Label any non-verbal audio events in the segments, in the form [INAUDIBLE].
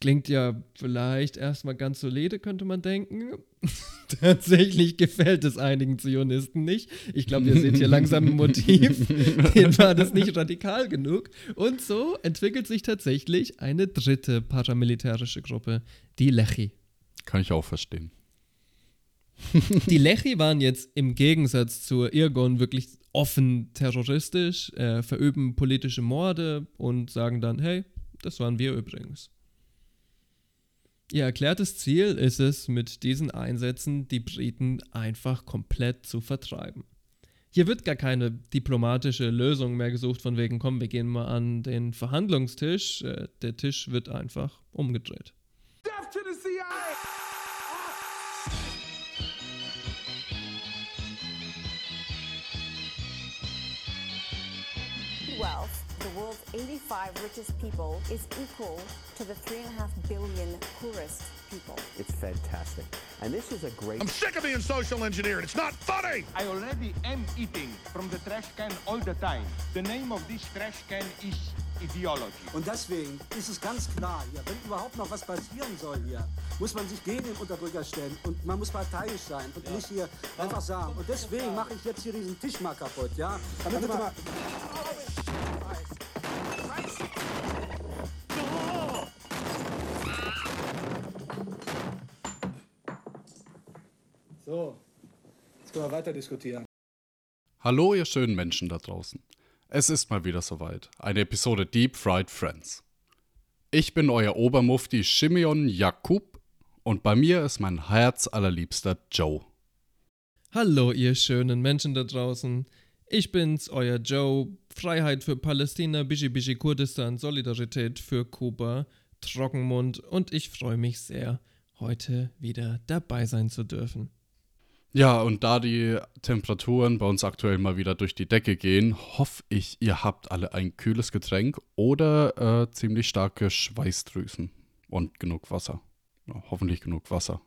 Klingt ja vielleicht erstmal ganz solide, könnte man denken. [LAUGHS] Tatsächlich gefällt es einigen Zionisten nicht. Ich glaube, ihr seht hier langsam ein Motiv. [LAUGHS] Denen war das nicht radikal genug. Und so entwickelt sich tatsächlich eine dritte paramilitärische Gruppe, die Lechi. Kann ich auch verstehen. [LAUGHS] Die Lechi waren jetzt im Gegensatz zur Irgon wirklich offen terroristisch, äh, verüben politische Morde und sagen dann, hey, das waren wir übrigens. Ihr erklärtes Ziel ist es, mit diesen Einsätzen die Briten einfach komplett zu vertreiben. Hier wird gar keine diplomatische Lösung mehr gesucht, von wegen, komm, wir gehen mal an den Verhandlungstisch. Äh, der Tisch wird einfach umgedreht. Death to the CIA! World's 85 richest people is equal to the 3.5 billion poorest people. It's fantastic. And this is a great. I'm sick of being social engineered. It's not funny. I already am eating from the trash can all the time. The name of this trash can is Ideology. Und deswegen ist es ganz klar hier, wenn überhaupt noch was passieren soll hier, muss man sich gegen den Unterdrücker stellen und man muss parteiisch sein und ja. nicht hier einfach sagen. Und deswegen mache ich jetzt hier diesen Tisch mal kaputt, ja? Damit, Damit mal. So, jetzt können wir weiter diskutieren. Hallo, ihr schönen Menschen da draußen. Es ist mal wieder soweit. Eine Episode Deep Fried Friends. Ich bin euer Obermufti Shimeon Jakub und bei mir ist mein herzallerliebster Joe. Hallo, ihr schönen Menschen da draußen. Ich bin's, euer Joe. Freiheit für Palästina, Bishi Bishi Kurdistan, Solidarität für Kuba, Trockenmund und ich freue mich sehr, heute wieder dabei sein zu dürfen. Ja, und da die Temperaturen bei uns aktuell mal wieder durch die Decke gehen, hoffe ich, ihr habt alle ein kühles Getränk oder äh, ziemlich starke Schweißdrüsen und genug Wasser. Ja, hoffentlich genug Wasser.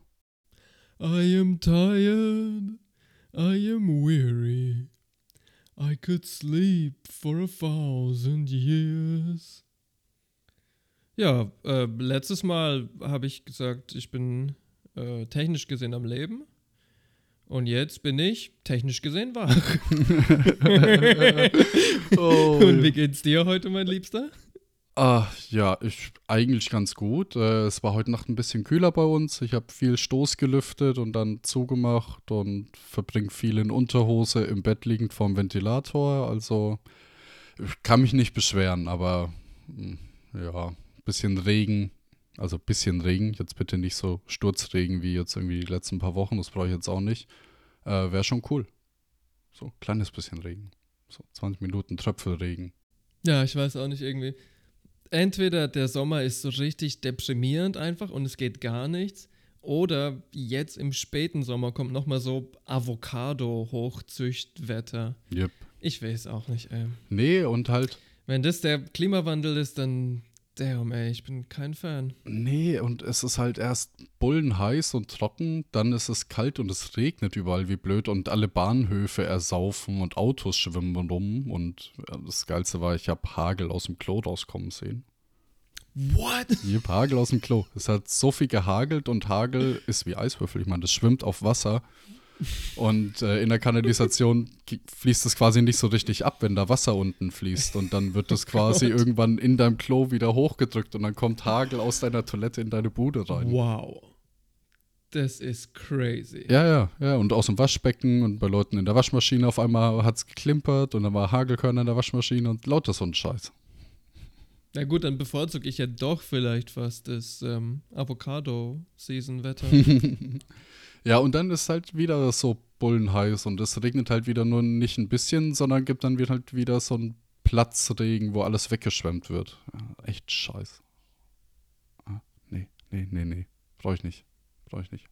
I am tired, I am weary. I could sleep for a thousand years. Ja, äh, letztes Mal habe ich gesagt, ich bin äh, technisch gesehen am Leben. Und jetzt bin ich technisch gesehen wach. [LAUGHS] oh. Und wie geht's dir heute, mein Liebster? Ah, ja, ich eigentlich ganz gut. Äh, es war heute Nacht ein bisschen kühler bei uns. Ich habe viel Stoß gelüftet und dann zugemacht und verbringe viel in Unterhose im Bett liegend vorm Ventilator. Also ich kann mich nicht beschweren, aber hm, ja, ein bisschen Regen also ein bisschen Regen, jetzt bitte nicht so Sturzregen wie jetzt irgendwie die letzten paar Wochen, das brauche ich jetzt auch nicht. Äh, Wäre schon cool. So, ein kleines bisschen Regen. So, 20 Minuten Tröpfelregen. Ja, ich weiß auch nicht irgendwie. Entweder der Sommer ist so richtig deprimierend einfach und es geht gar nichts. Oder jetzt im späten Sommer kommt nochmal so Avocado-Hochzüchtwetter. Yep. Ich weiß auch nicht, ey. Nee, und halt. Wenn das der Klimawandel ist, dann Damn, ey, ich bin kein Fan. Nee, und es ist halt erst bullenheiß und trocken, dann ist es kalt und es regnet überall wie blöd und alle Bahnhöfe ersaufen und Autos schwimmen rum und das Geilste war, ich habe Hagel aus dem Klo rauskommen sehen. What? Ich hab Hagel aus dem Klo. Es hat so viel gehagelt und Hagel ist wie Eiswürfel. Ich meine, das schwimmt auf Wasser und äh, in der Kanalisation fließt es quasi nicht so richtig ab, wenn da Wasser unten fließt. Und dann wird das [LAUGHS] quasi oh irgendwann in deinem Klo wieder hochgedrückt und dann kommt Hagel aus deiner Toilette in deine Bude rein. Wow. Das ist crazy. Ja, ja, ja. Und aus dem Waschbecken und bei Leuten in der Waschmaschine auf einmal hat es geklimpert und dann war Hagelkörner in der Waschmaschine und lauter so ein Scheiß. Na gut, dann bevorzuge ich ja doch vielleicht fast das ähm, Avocado-Season-Wetter. [LAUGHS] Ja, und dann ist halt wieder so bullenheiß und es regnet halt wieder nur nicht ein bisschen, sondern gibt dann halt wieder so einen Platzregen, wo alles weggeschwemmt wird. Ja, echt scheiß. Ah, nee, nee, nee, nee. Brauche ich nicht. Brauche ich nicht.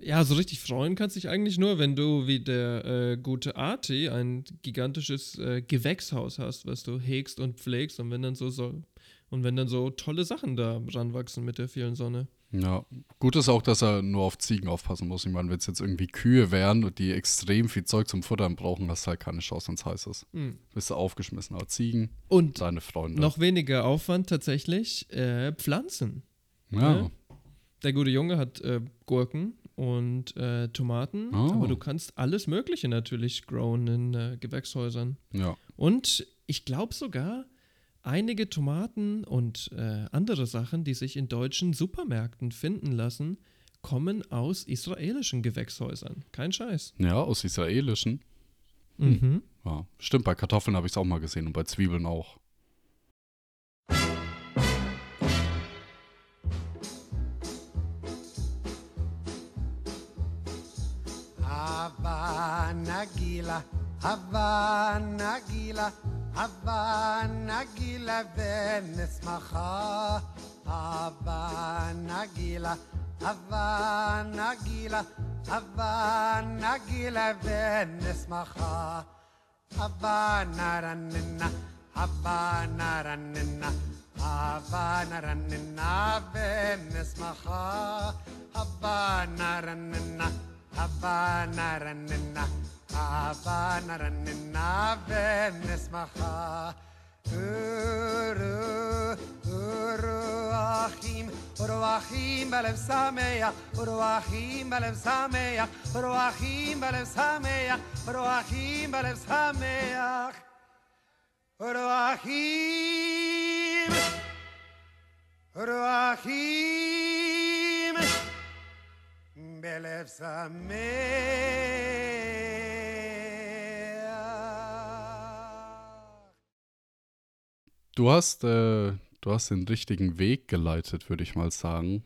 Ja, so richtig freuen kannst dich eigentlich nur, wenn du wie der äh, gute Arti ein gigantisches äh, Gewächshaus hast, was du hegst und pflegst und wenn dann so, so und wenn dann so tolle Sachen da ranwachsen mit der vielen Sonne. Ja, gut ist auch, dass er nur auf Ziegen aufpassen muss. Ich meine, wenn es jetzt irgendwie Kühe wären und die extrem viel Zeug zum Futtern brauchen, hast du halt keine Chance, wenn es heiß ist. Mhm. Bist du aufgeschmissen. Aber Ziegen und deine Freunde. Noch weniger Aufwand tatsächlich, äh, Pflanzen. Ja. Ne? Der gute Junge hat äh, Gurken und äh, Tomaten, Oh. aber du kannst alles Mögliche natürlich growen in äh, Gewächshäusern. Ja. Und ich glaube sogar, einige Tomaten und äh, andere Sachen, die sich in deutschen Supermärkten finden lassen, kommen aus israelischen Gewächshäusern. Kein Scheiß. Ja, aus israelischen. Mhm. Ja. Stimmt, bei Kartoffeln habe ich es auch mal gesehen und bei Zwiebeln auch. Havana Gila, Havana Gila, Abba Nagila Venesmacha. Abba Nagila. Abba Nagila. Abba Nagila Venesmacha. Abba Naranina. Abba Naranina. Abba Naranina Venesmacha. Abba Naranina. Abba Naranina. Ava naraninaven nesmacha. Uru, uruachim, uruachim balev sameach, uruachim balev sameach, uruachim balev sameach, uruachim balev sameach, uruachim, uruachim balev sameach. Du hast, äh, du hast den richtigen Weg geleitet, würde ich mal sagen.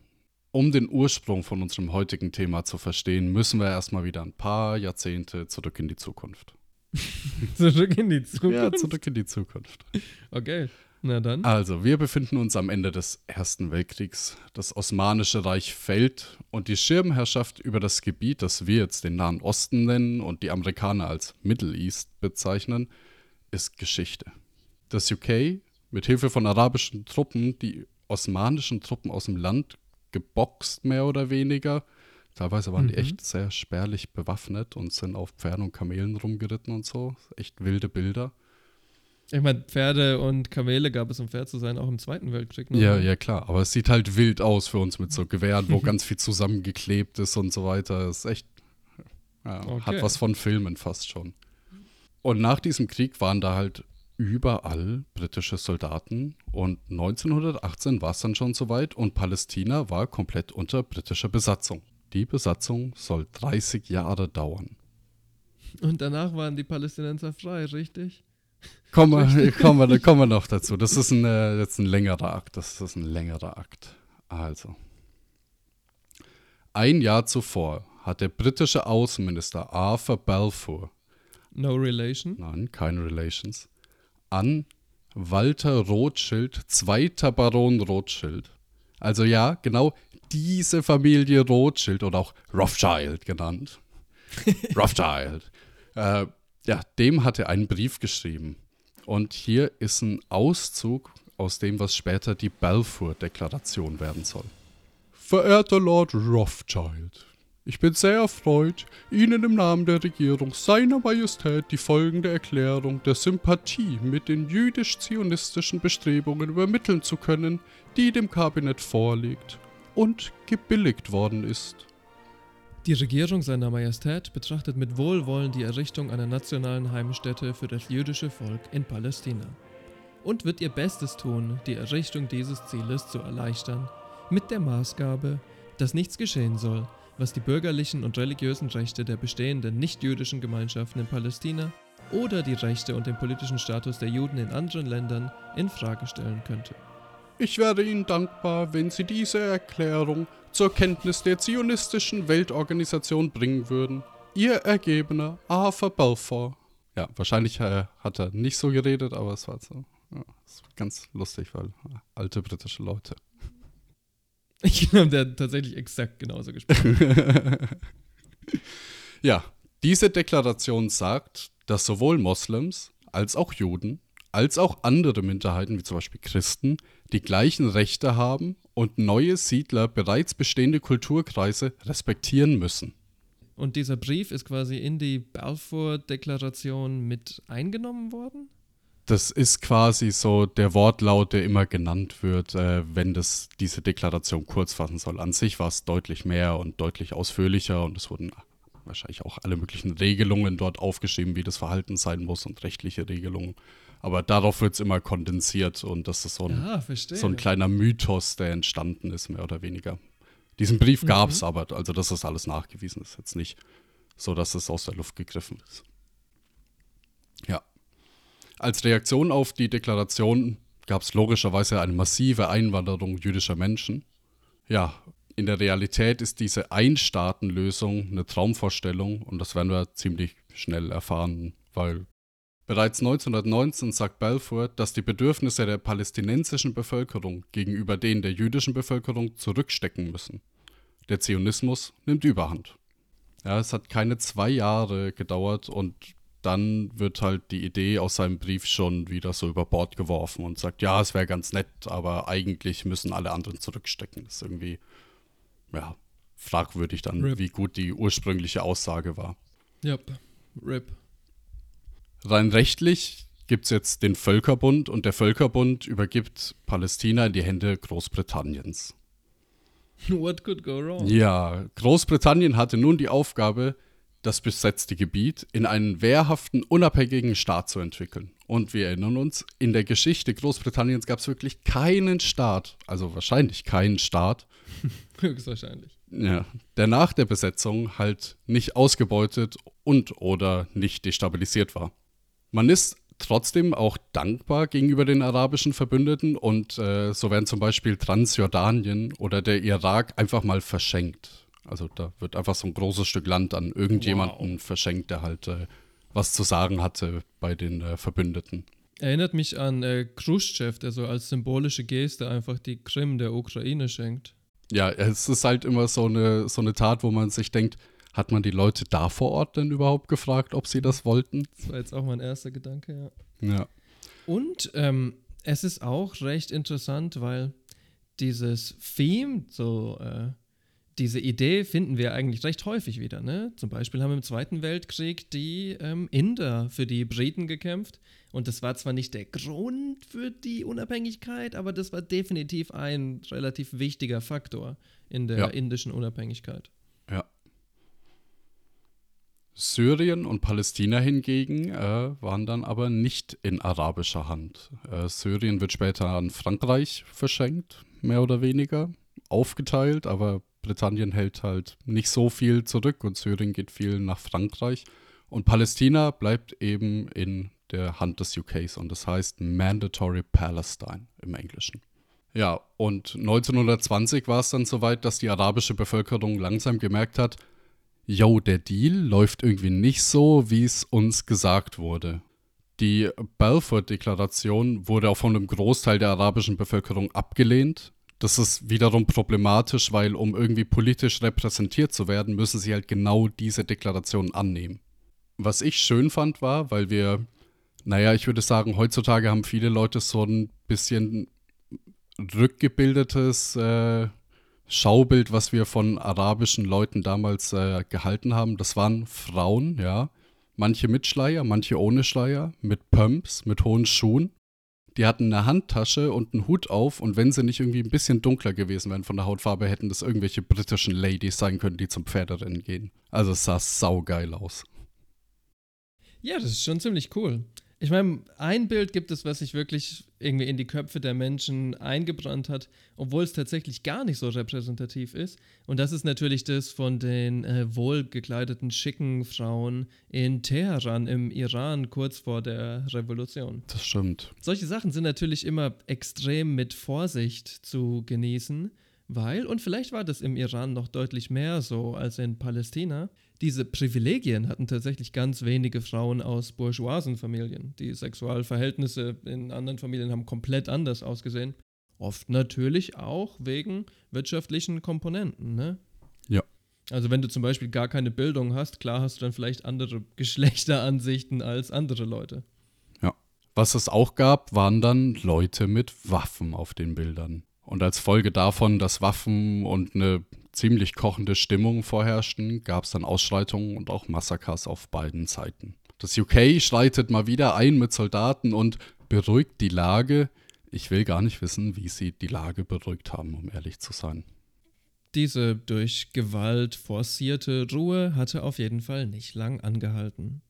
Um den Ursprung von unserem heutigen Thema zu verstehen, müssen wir erstmal wieder ein paar Jahrzehnte zurück in die Zukunft. [LAUGHS] Zurück in die Zukunft. Ja, zurück in die Zukunft. Okay, na dann. Also, wir befinden uns am Ende des Ersten Weltkriegs. Das Osmanische Reich fällt und die Schirmherrschaft über das Gebiet, das wir jetzt den Nahen Osten nennen und die Amerikaner als Middle East bezeichnen, ist Geschichte. Das UK, mit Hilfe von arabischen Truppen, die osmanischen Truppen aus dem Land geboxt, mehr oder weniger. Teilweise waren die Mhm. echt sehr spärlich bewaffnet und sind auf Pferden und Kamelen rumgeritten und so. Echt wilde Bilder. Ich meine, Pferde und Kamele gab es, um fair zu sein, auch im Zweiten Weltkrieg. ne? Ja, ja, klar. Aber es sieht halt wild aus für uns mit so [LAUGHS] Gewehren, wo ganz viel zusammengeklebt ist und so weiter. Das ist echt, ja, Okay. hat was von Filmen fast schon. Und nach diesem Krieg waren da halt überall britische Soldaten und 1918 war es dann schon soweit und Palästina war komplett unter britischer Besatzung. Die Besatzung soll 30 Jahre dauern. Und danach waren die Palästinenser frei, richtig? Kommen wir, kommen wir, kommen wir noch dazu. Das ist ein, äh, jetzt ein längerer Akt. Das ist ein längerer Akt. Also. Ein Jahr zuvor hat der britische Außenminister Arthur Balfour, No relation. nein, keine Relations, an Walter Rothschild, zweiter Baron Rothschild. Also ja, genau diese Familie Rothschild oder auch Rothschild genannt. [LAUGHS] Rothschild. Äh, ja, dem hat er einen Brief geschrieben. Und hier ist ein Auszug aus dem, was später die Balfour-Deklaration werden soll. Verehrter Lord Rothschild, ich bin sehr erfreut, Ihnen im Namen der Regierung seiner Majestät die folgende Erklärung der Sympathie mit den jüdisch-zionistischen Bestrebungen übermitteln zu können, die dem Kabinett vorliegt und gebilligt worden ist. Die Regierung seiner Majestät betrachtet mit Wohlwollen die Errichtung einer nationalen Heimstätte für das jüdische Volk in Palästina und wird ihr Bestes tun, die Errichtung dieses Zieles zu erleichtern, mit der Maßgabe, dass nichts geschehen soll, was die bürgerlichen und religiösen Rechte der bestehenden nichtjüdischen Gemeinschaften in Palästina oder die Rechte und den politischen Status der Juden in anderen Ländern in Frage stellen könnte. Ich wäre Ihnen dankbar, wenn Sie diese Erklärung zur Kenntnis der zionistischen Weltorganisation bringen würden. Ihr Ergebener Arthur Balfour. Ja, wahrscheinlich äh, hat er nicht so geredet, aber es war so. Ja, ganz lustig, weil äh, alte britische Leute. Ich glaube, der hat tatsächlich exakt genauso gesprochen. [LAUGHS] Ja, diese Deklaration sagt, dass sowohl Moslems als auch Juden, als auch andere Minderheiten, wie zum Beispiel Christen, die gleichen Rechte haben und neue Siedler bereits bestehende Kulturkreise respektieren müssen. Und dieser Brief ist quasi in die Balfour-Deklaration mit eingenommen worden? Das ist quasi so der Wortlaut, der immer genannt wird, äh, wenn das diese Deklaration kurz fassen soll. An sich war es deutlich mehr und deutlich ausführlicher und es wurden wahrscheinlich auch alle möglichen Regelungen dort aufgeschrieben, wie das Verhalten sein muss und rechtliche Regelungen. Aber darauf wird es immer kondensiert und das ist so ein, Ja, so ein kleiner Mythos, der entstanden ist, mehr oder weniger. Diesen Brief gab es aber, also das ist alles nachgewiesen. Das ist jetzt nicht so, dass es aus der Luft gegriffen ist. Ja. Als Reaktion auf die Deklaration gab es logischerweise eine massive Einwanderung jüdischer Menschen. Ja, in der Realität ist diese Einstaatenlösung eine Traumvorstellung und das werden wir ziemlich schnell erfahren, weil bereits 1919 sagt Balfour, dass die Bedürfnisse der palästinensischen Bevölkerung gegenüber denen der jüdischen Bevölkerung zurückstecken müssen. Der Zionismus nimmt Überhand. Ja, es hat keine zwei Jahre gedauert und dann wird halt die Idee aus seinem Brief schon wieder so über Bord geworfen und sagt, ja, es wäre ganz nett, aber eigentlich müssen alle anderen zurückstecken. Das ist irgendwie, ja, fragwürdig dann, Rip. wie gut die ursprüngliche Aussage war. Yep. RIP. Rein rechtlich gibt es jetzt den Völkerbund und der Völkerbund übergibt Palästina in die Hände Großbritanniens. [LAUGHS] What could go wrong? Ja, Großbritannien hatte nun die Aufgabe, das besetzte Gebiet in einen wehrhaften, unabhängigen Staat zu entwickeln. Und wir erinnern uns, in der Geschichte Großbritanniens gab es wirklich keinen Staat, also wahrscheinlich keinen Staat, [LAUGHS] Höchstwahrscheinlich. ja, der nach der Besetzung halt nicht ausgebeutet und oder nicht destabilisiert war. Man ist trotzdem auch dankbar gegenüber den arabischen Verbündeten und äh, so werden zum Beispiel Transjordanien oder der Irak einfach mal verschenkt. Also da wird einfach so ein großes Stück Land an irgendjemanden verschenkt, der halt äh, was zu sagen hatte bei den äh, Verbündeten. Erinnert mich an äh, Khrushchev, der so als symbolische Geste einfach die Krim der Ukraine schenkt. Ja, es ist halt immer so eine, so eine Tat, wo man sich denkt, hat man die Leute da vor Ort denn überhaupt gefragt, ob sie das wollten? Das war jetzt auch mein erster Gedanke, ja. Ja. Und ähm, es ist auch recht interessant, weil dieses Theme, so äh, diese Idee finden wir eigentlich recht häufig wieder. Ne? Zum Beispiel haben im Zweiten Weltkrieg die ähm, Inder für die Briten gekämpft. Und das war zwar nicht der Grund für die Unabhängigkeit, aber das war definitiv ein relativ wichtiger Faktor in der Ja. indischen Unabhängigkeit. Ja. Syrien und Palästina hingegen äh, waren dann aber nicht in arabischer Hand. Äh, Syrien wird später an Frankreich verschenkt, mehr oder weniger, aufgeteilt, aber Britannien hält halt nicht so viel zurück und Syrien geht viel nach Frankreich. Und Palästina bleibt eben in der Hand des UKs und das heißt Mandatory Palestine im Englischen. Ja, und 1920 war es dann soweit, dass die arabische Bevölkerung langsam gemerkt hat, yo, der Deal läuft irgendwie nicht so, wie es uns gesagt wurde. Die Balfour-Deklaration wurde auch von einem Großteil der arabischen Bevölkerung abgelehnt. Das ist wiederum problematisch, weil um irgendwie politisch repräsentiert zu werden, müssen sie halt genau diese Deklaration annehmen. Was ich schön fand war, weil wir, naja, ich würde sagen, heutzutage haben viele Leute so ein bisschen rückgebildetes äh, Schaubild, was wir von arabischen Leuten damals äh, gehalten haben. Das waren Frauen, ja. Manche mit Schleier, manche ohne Schleier, mit Pumps, mit hohen Schuhen. Die hatten eine Handtasche und einen Hut auf und wenn sie nicht irgendwie ein bisschen dunkler gewesen wären von der Hautfarbe, hätten das irgendwelche britischen Ladies sein können, die zum Pferderennen gehen. Also es sah saugeil aus. Ja, das ist schon ziemlich cool. Ich meine, ein Bild gibt es, was sich wirklich irgendwie in die Köpfe der Menschen eingebrannt hat, obwohl es tatsächlich gar nicht so repräsentativ ist. Und das ist natürlich das von den äh, wohlgekleideten, schicken Frauen in Teheran im Iran kurz vor der Revolution. Das stimmt. Solche Sachen sind natürlich immer extrem mit Vorsicht zu genießen, weil, und vielleicht war das im Iran noch deutlich mehr so als in Palästina, diese Privilegien hatten tatsächlich ganz wenige Frauen aus bourgeoisen Familien. Die Sexualverhältnisse in anderen Familien haben komplett anders ausgesehen. Oft natürlich auch wegen wirtschaftlichen Komponenten, ne? Ja. Also wenn du zum Beispiel gar keine Bildung hast, klar hast du dann vielleicht andere [LAUGHS] Geschlechteransichten als andere Leute. Ja. Was es auch gab, waren dann Leute mit Waffen auf den Bildern. Und als Folge davon, dass Waffen und eine ziemlich kochende Stimmung vorherrschten, gab es dann Ausschreitungen und auch Massakers auf beiden Seiten. Das UK schreitet mal wieder ein mit Soldaten und beruhigt die Lage. Ich will gar nicht wissen, wie sie die Lage beruhigt haben, um ehrlich zu sein. Diese durch Gewalt forcierte Ruhe hatte auf jeden Fall nicht lang angehalten.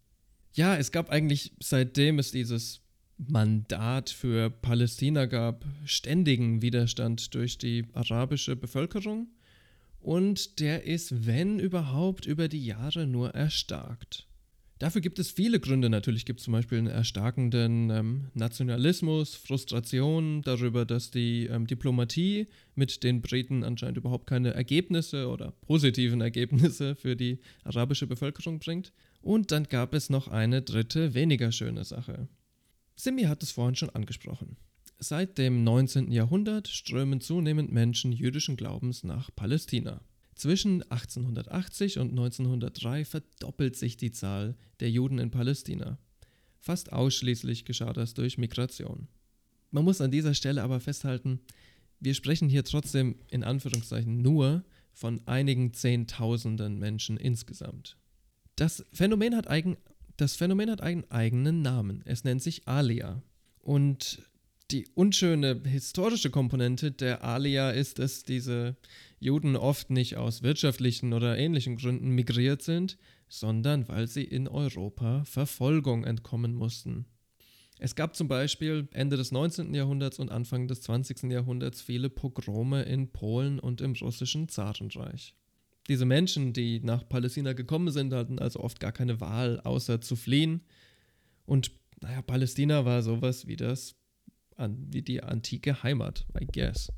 Ja, es gab eigentlich, seitdem es dieses Mandat für Palästina gab, ständigen Widerstand durch die arabische Bevölkerung und der ist, wenn überhaupt, über die Jahre nur erstarkt. Dafür gibt es viele Gründe. Natürlich gibt es zum Beispiel einen erstarkenden ähm, Nationalismus, Frustration darüber, dass die ähm, Diplomatie mit den Briten anscheinend überhaupt keine Ergebnisse oder positiven Ergebnisse für die arabische Bevölkerung bringt. Und dann gab es noch eine dritte, weniger schöne Sache. Simi hat es vorhin schon angesprochen. Seit dem 19. Jahrhundert strömen zunehmend Menschen jüdischen Glaubens nach Palästina. Zwischen 1880 und 1903 verdoppelt sich die Zahl der Juden in Palästina. Fast ausschließlich geschah das durch Migration. Man muss an dieser Stelle aber festhalten, wir sprechen hier trotzdem in Anführungszeichen nur von einigen Zehntausenden Menschen insgesamt. Das Phänomen hat, eigen, das Phänomen hat einen eigenen Namen. Es nennt sich Alia. Und die unschöne historische Komponente der Alia ist, dass diese Juden oft nicht aus wirtschaftlichen oder ähnlichen Gründen migriert sind, sondern weil sie in Europa Verfolgung entkommen mussten. Es gab zum Beispiel Ende des 19. Jahrhunderts und Anfang des 20. Jahrhunderts viele Pogrome in Polen und im russischen Zarenreich. Diese Menschen, die nach Palästina gekommen sind, hatten also oft gar keine Wahl, außer zu fliehen. Und naja, Palästina war sowas wie das wie die antike Heimat, I guess.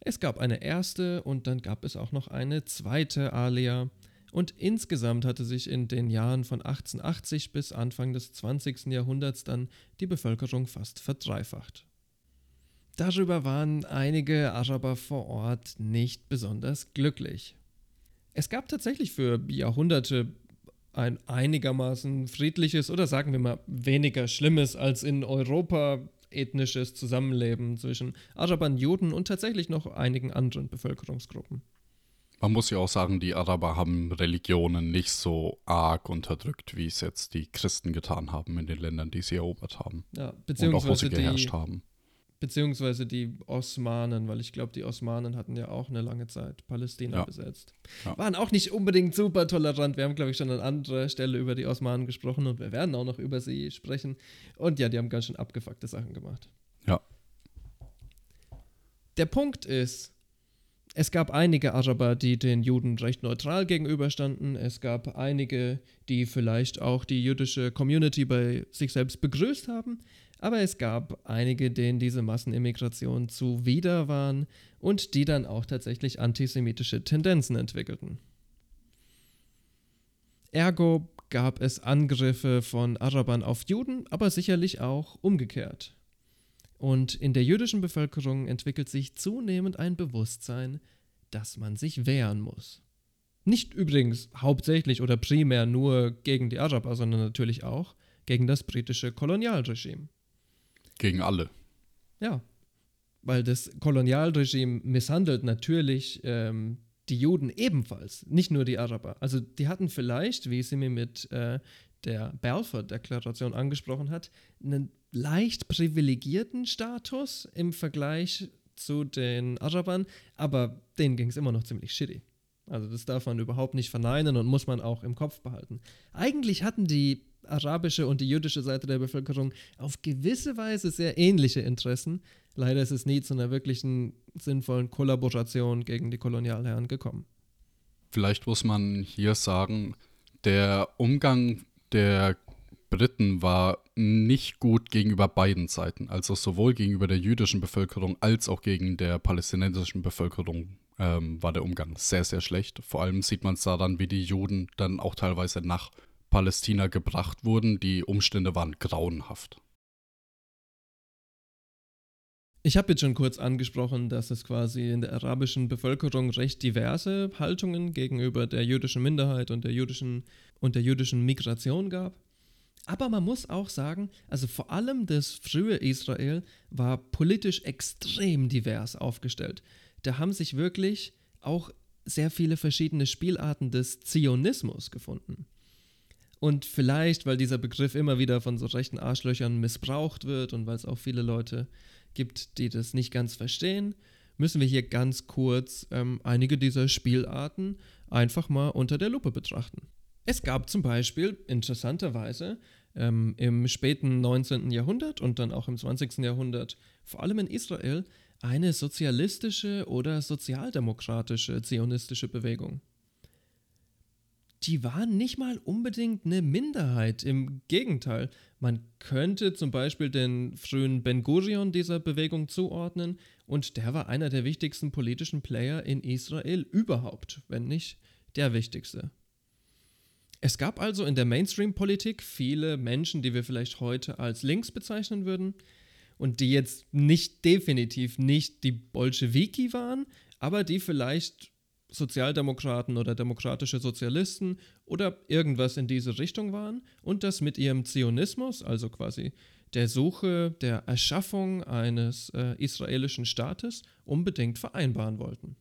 Es gab eine erste und dann gab es auch noch eine zweite Alia und insgesamt hatte sich in den Jahren von 1880 bis Anfang des 20. Jahrhunderts dann die Bevölkerung fast verdreifacht. Darüber waren einige Araber vor Ort nicht besonders glücklich. Es gab tatsächlich für Jahrhunderte ein einigermaßen friedliches oder sagen wir mal weniger Schlimmes als in Europa ethnisches Zusammenleben zwischen Arabern, Juden und tatsächlich noch einigen anderen Bevölkerungsgruppen. Man muss ja auch sagen, die Araber haben Religionen nicht so arg unterdrückt, wie es jetzt die Christen getan haben in den Ländern, die sie erobert haben. Ja, beziehungsweise und auch, wo sie geherrscht die, haben. Beziehungsweise die Osmanen, weil ich glaube, die Osmanen hatten ja auch eine lange Zeit Palästina Ja. besetzt. Ja. Waren auch nicht unbedingt super tolerant. Wir haben, glaube ich, schon an anderer Stelle über die Osmanen gesprochen und wir werden auch noch über sie sprechen. Und ja, die haben ganz schön abgefuckte Sachen gemacht. Ja. Der Punkt ist, es gab einige Araber, die den Juden recht neutral gegenüberstanden. Es gab einige, die vielleicht auch die jüdische Community bei sich selbst begrüßt haben. Aber es gab einige, denen diese Massenimmigration zuwider waren und die dann auch tatsächlich antisemitische Tendenzen entwickelten. Ergo gab es Angriffe von Arabern auf Juden, aber sicherlich auch umgekehrt. Und in der jüdischen Bevölkerung entwickelt sich zunehmend ein Bewusstsein, dass man sich wehren muss. Nicht übrigens hauptsächlich oder primär nur gegen die Araber, sondern natürlich auch gegen das britische Kolonialregime. Gegen alle. Ja, weil das Kolonialregime misshandelt natürlich ähm, die Juden ebenfalls, nicht nur die Araber. Also die hatten vielleicht, wie sie mir mit äh, der Balfour-Deklaration angesprochen hat, einen leicht privilegierten Status im Vergleich zu den Arabern, aber denen ging es immer noch ziemlich shitty. Also das darf man überhaupt nicht verneinen und muss man auch im Kopf behalten. Eigentlich hatten die arabische und die jüdische Seite der Bevölkerung auf gewisse Weise sehr ähnliche Interessen. Leider ist es nie zu einer wirklichen sinnvollen Kollaboration gegen die Kolonialherren gekommen. Vielleicht muss man hier sagen, der Umgang der Briten war nicht gut gegenüber beiden Seiten, also sowohl gegenüber der jüdischen Bevölkerung als auch gegen der palästinensischen Bevölkerung ähm, war der Umgang sehr, sehr schlecht. Vor allem sieht man es daran, wie die Juden dann auch teilweise nach Palästina gebracht wurden. Die Umstände waren grauenhaft. Ich habe jetzt schon kurz angesprochen, dass es quasi in der arabischen Bevölkerung recht diverse Haltungen gegenüber der jüdischen Minderheit und der jüdischen und der jüdischen Migration gab. Aber man muss auch sagen, also vor allem das frühe Israel war politisch extrem divers aufgestellt. Da haben sich wirklich auch sehr viele verschiedene Spielarten des Zionismus gefunden. Und vielleicht, weil dieser Begriff immer wieder von so rechten Arschlöchern missbraucht wird und weil es auch viele Leute gibt, die das nicht ganz verstehen, müssen wir hier ganz kurz ähm, einige dieser Spielarten einfach mal unter der Lupe betrachten. Es gab zum Beispiel interessanterweise ähm, im späten 19. Jahrhundert und dann auch im 20. Jahrhundert, vor allem in Israel, eine sozialistische oder sozialdemokratische zionistische Bewegung. Die waren nicht mal unbedingt eine Minderheit, im Gegenteil. Man könnte zum Beispiel den frühen Ben Gurion dieser Bewegung zuordnen und der war einer der wichtigsten politischen Player in Israel überhaupt, wenn nicht der wichtigste. Es gab also in der Mainstream-Politik viele Menschen, die wir vielleicht heute als links bezeichnen würden und die jetzt nicht definitiv nicht die Bolschewiki waren, aber die vielleicht Sozialdemokraten oder demokratische Sozialisten oder irgendwas in diese Richtung waren und das mit ihrem Zionismus, also quasi der Suche der Erschaffung eines äh, israelischen Staates, unbedingt vereinbaren wollten.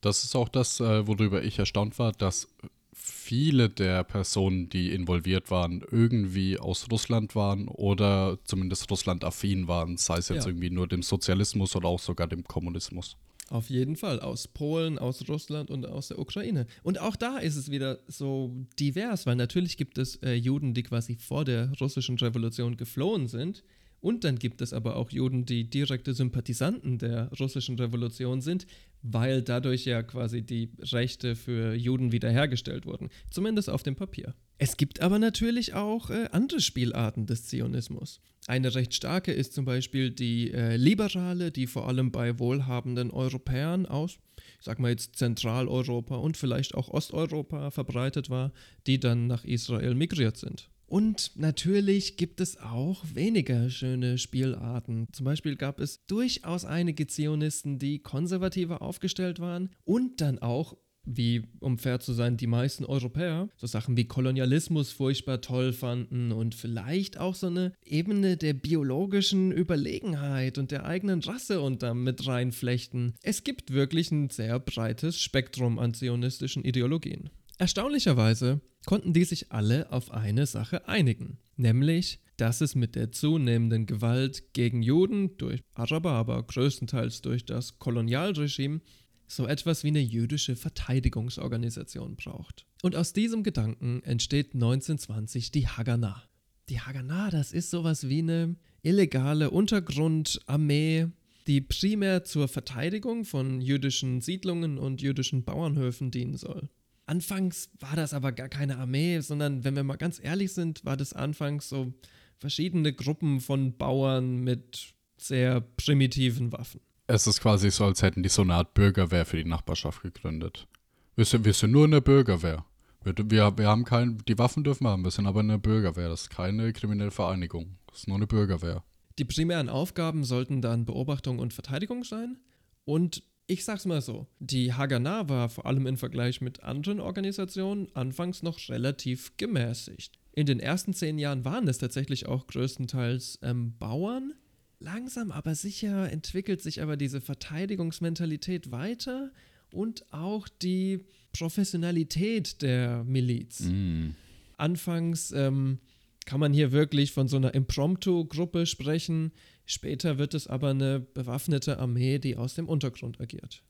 Das ist auch das, äh, worüber ich erstaunt war, dass viele der Personen, die involviert waren, irgendwie aus Russland waren oder zumindest Russland-affin waren, sei es jetzt Ja. irgendwie nur dem Sozialismus oder auch sogar dem Kommunismus. Auf jeden Fall, aus Polen, aus Russland und aus der Ukraine. Und auch da ist es wieder so divers, weil natürlich gibt es äh, Juden, die quasi vor der russischen Revolution geflohen sind. Und dann gibt es aber auch Juden, die direkte Sympathisanten der russischen Revolution sind, weil dadurch ja quasi die Rechte für Juden wiederhergestellt wurden. Zumindest auf dem Papier. Es gibt aber natürlich auch äh, andere Spielarten des Zionismus. Eine recht starke ist zum Beispiel die äh, liberale, die vor allem bei wohlhabenden Europäern aus, ich sag mal jetzt Zentraleuropa und vielleicht auch Osteuropa verbreitet war, die dann nach Israel migriert sind. Und natürlich gibt es auch weniger schöne Spielarten. Zum Beispiel gab es durchaus einige Zionisten, die konservativer aufgestellt waren und dann auch wie, um fair zu sein, die meisten Europäer so Sachen wie Kolonialismus furchtbar toll fanden und vielleicht auch so eine Ebene der biologischen Überlegenheit und der eigenen Rasse und damit reinflechten. Es gibt wirklich ein sehr breites Spektrum an zionistischen Ideologien. Erstaunlicherweise konnten die sich alle auf eine Sache einigen, nämlich, dass es mit der zunehmenden Gewalt gegen Juden durch Araber, aber größtenteils durch das Kolonialregime so etwas wie eine jüdische Verteidigungsorganisation braucht. Und aus diesem Gedanken entsteht 1920 die Haganah. Die Haganah, das ist sowas wie eine illegale Untergrundarmee, die primär zur Verteidigung von jüdischen Siedlungen und jüdischen Bauernhöfen dienen soll. Anfangs war das aber gar keine Armee, sondern wenn wir mal ganz ehrlich sind, war das anfangs so verschiedene Gruppen von Bauern mit sehr primitiven Waffen. Es ist quasi so, als hätten die so eine Art Bürgerwehr für die Nachbarschaft gegründet. Wir sind, wir sind nur eine Bürgerwehr. Wir, wir, wir haben kein, die Waffen dürfen wir haben, wir sind aber eine Bürgerwehr. Das ist keine kriminelle Vereinigung. Das ist nur eine Bürgerwehr. Die primären Aufgaben sollten dann Beobachtung und Verteidigung sein. Und ich sag's mal so, die Haganah war vor allem im Vergleich mit anderen Organisationen anfangs noch relativ gemäßigt. In den ersten zehn Jahren waren es tatsächlich auch größtenteils ähm, Bauern. Langsam aber sicher entwickelt sich aber diese Verteidigungsmentalität weiter und auch die Professionalität der Miliz. Anfangs ähm, kann man hier wirklich von so einer Impromptu-Gruppe sprechen. Später wird es aber eine bewaffnete Armee, die aus dem Untergrund agiert.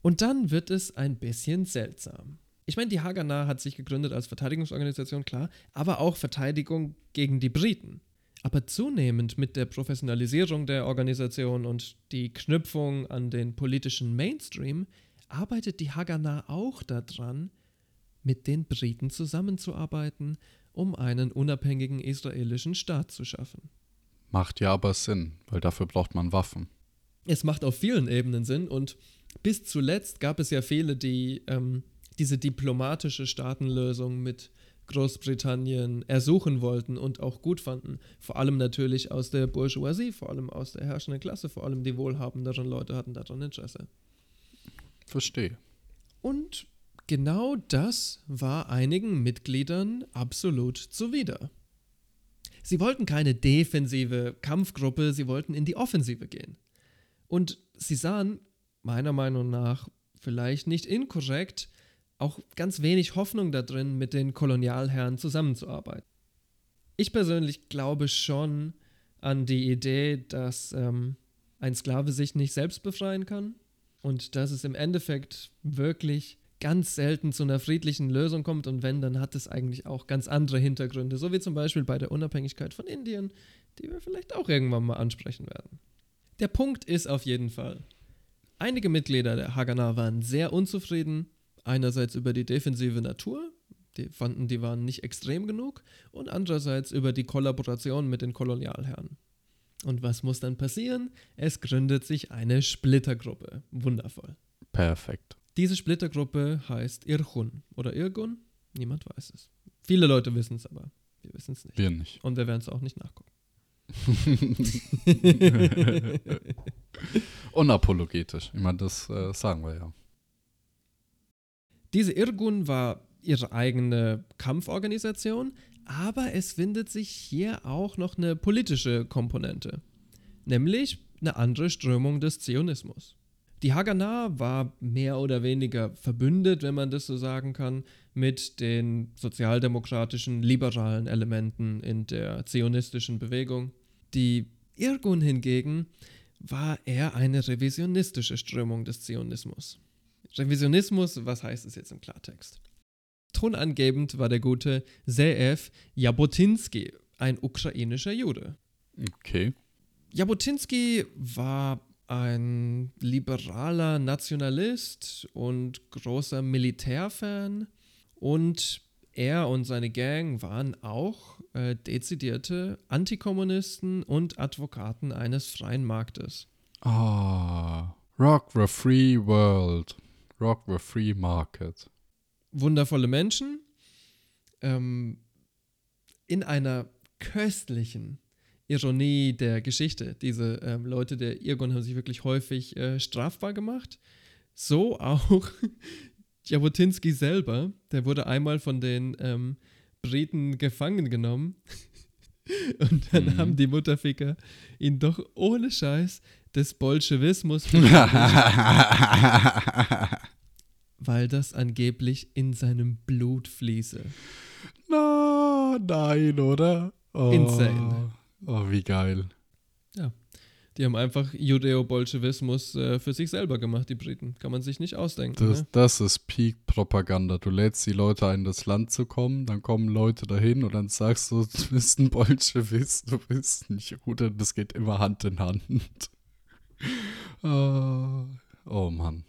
Und dann wird es ein bisschen seltsam. Ich meine, die Haganah hat sich gegründet als Verteidigungsorganisation, klar, aber auch Verteidigung gegen die Briten. Aber zunehmend mit der Professionalisierung der Organisation und die Knüpfung an den politischen Mainstream arbeitet die Haganah auch daran, mit den Briten zusammenzuarbeiten, um einen unabhängigen israelischen Staat zu schaffen. Macht ja aber Sinn, weil dafür braucht man Waffen. Es macht auf vielen Ebenen Sinn und bis zuletzt gab es ja viele, die ähm, diese diplomatische Staatenlösung mit Großbritannien ersuchen wollten und auch gut fanden. Vor allem natürlich aus der Bourgeoisie, vor allem aus der herrschenden Klasse, vor allem die wohlhabenderen Leute hatten daran Interesse. Verstehe. Und genau das war einigen Mitgliedern absolut zuwider. Sie wollten keine defensive Kampfgruppe, sie wollten in die Offensive gehen. Und sie sahen, meiner Meinung nach, vielleicht nicht inkorrekt, auch ganz wenig Hoffnung da drin, mit den Kolonialherren zusammenzuarbeiten. Ich persönlich glaube schon an die Idee, dass ähm, ein Sklave sich nicht selbst befreien kann und dass es im Endeffekt wirklich ganz selten zu einer friedlichen Lösung kommt und wenn, dann hat es eigentlich auch ganz andere Hintergründe, so wie zum Beispiel bei der Unabhängigkeit von Indien, die wir vielleicht auch irgendwann mal ansprechen werden. Der Punkt ist auf jeden Fall, einige Mitglieder der Haganah waren sehr unzufrieden, einerseits über die defensive Natur, die fanden, die waren nicht extrem genug, und andererseits über die Kollaboration mit den Kolonialherren. Und was muss dann passieren? Es gründet sich eine Splittergruppe. Wundervoll. Perfekt. Diese Splittergruppe heißt Irchun oder Irgun. Niemand weiß es. Viele Leute wissen es, aber wir wissen es nicht. Wir nicht. Und wir werden es auch nicht nachgucken. [LAUGHS] Unapologetisch. Ich meine, das äh, sagen wir ja. Diese Irgun war ihre eigene Kampforganisation, aber es findet sich hier auch noch eine politische Komponente, nämlich eine andere Strömung des Zionismus. Die Haganah war mehr oder weniger verbündet, wenn man das so sagen kann, mit den sozialdemokratischen, liberalen Elementen in der zionistischen Bewegung. Die Irgun hingegen war eher eine revisionistische Strömung des Zionismus. Revisionismus, was heißt es jetzt im Klartext? Tonangebend war der gute Zeev Jabotinsky, ein ukrainischer Jude. Okay. Jabotinsky war ein liberaler Nationalist und großer Militärfan und er und seine Gang waren auch äh, dezidierte Antikommunisten und Advokaten eines freien Marktes. Ah, Rock the Free World. Rock the Free Market. Wundervolle Menschen ähm, in einer köstlichen Ironie der Geschichte. Diese ähm, Leute der Irgon haben sich wirklich häufig äh, strafbar gemacht. So auch [LAUGHS] Jabotinsky selber. Der wurde einmal von den ähm, Briten gefangen genommen. [LAUGHS] Und dann Mhm. haben die Mutterficker ihn doch ohne Scheiß des Bolschewismus [LAUGHS] weil das angeblich in seinem Blut fließe. Na, nein, oder? Oh, Insane. Oh, wie geil. Die haben einfach Judeo-Bolschewismus äh, für sich selber gemacht, die Briten. Kann man sich nicht ausdenken. Das, Ne? das ist Peak-Propaganda. Du lädst die Leute ein, das Land zu kommen, dann kommen Leute dahin und dann sagst du, [LAUGHS] du bist ein Bolschewist, du bist ein Jude. Das geht immer Hand in Hand. oh, [LAUGHS] oh Mann.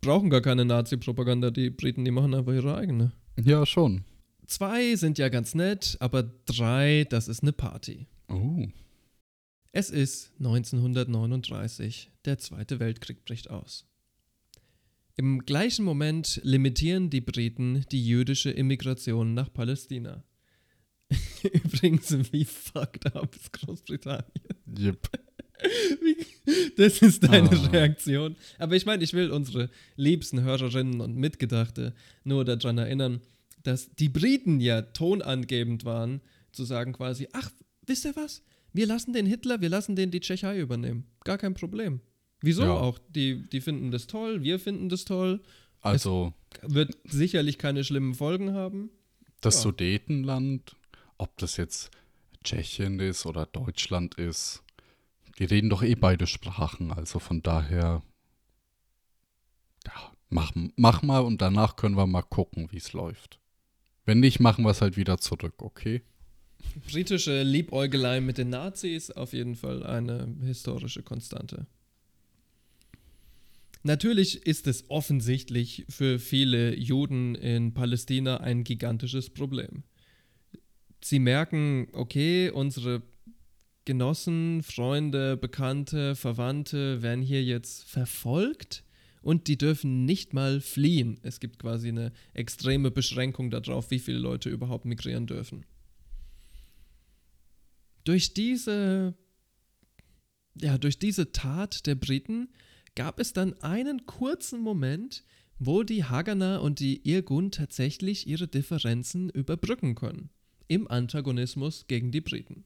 Brauchen gar keine Nazi-Propaganda, die Briten, die machen einfach ihre eigene. Ja, schon. Zwei sind ja ganz nett, aber drei, das ist eine Party. Oh. Es ist 1939, der Zweite Weltkrieg bricht aus. Im gleichen Moment limitieren die Briten die jüdische Immigration nach Palästina. [LAUGHS] Übrigens, wie fucked up ist Großbritannien? Yep. [LAUGHS] Das ist deine Ah. Reaktion. Aber ich meine, ich will unsere liebsten Hörerinnen und Mitgedachte nur daran erinnern, dass die Briten ja tonangebend waren, zu sagen quasi, ach, wisst ihr was? Wir lassen den Hitler, wir lassen den die Tschechei übernehmen. Gar kein Problem. Wieso Ja. auch? Die, die finden das toll, wir finden das toll. Also, Wird sicherlich keine schlimmen Folgen haben. das Ja. Sudetenland, ob das jetzt Tschechien ist oder Deutschland ist, die reden doch eh beide Sprachen. Also von daher, ja, mach, mach mal und danach können wir mal gucken, wie es läuft. Wenn nicht, machen wir es halt wieder zurück, okay? Britische Liebäugelei mit den Nazis auf jeden Fall eine historische Konstante. Natürlich ist es offensichtlich für viele Juden in Palästina ein gigantisches Problem. Sie merken, okay, unsere Genossen, Freunde, Bekannte, Verwandte werden hier jetzt verfolgt und die dürfen nicht mal fliehen. Es gibt quasi eine extreme Beschränkung darauf, wie viele Leute überhaupt migrieren dürfen durch diese, ja, durch diese Tat der Briten gab es dann einen kurzen Moment, wo die Haganah und die Irgun tatsächlich ihre Differenzen überbrücken können. Im Antagonismus gegen die Briten.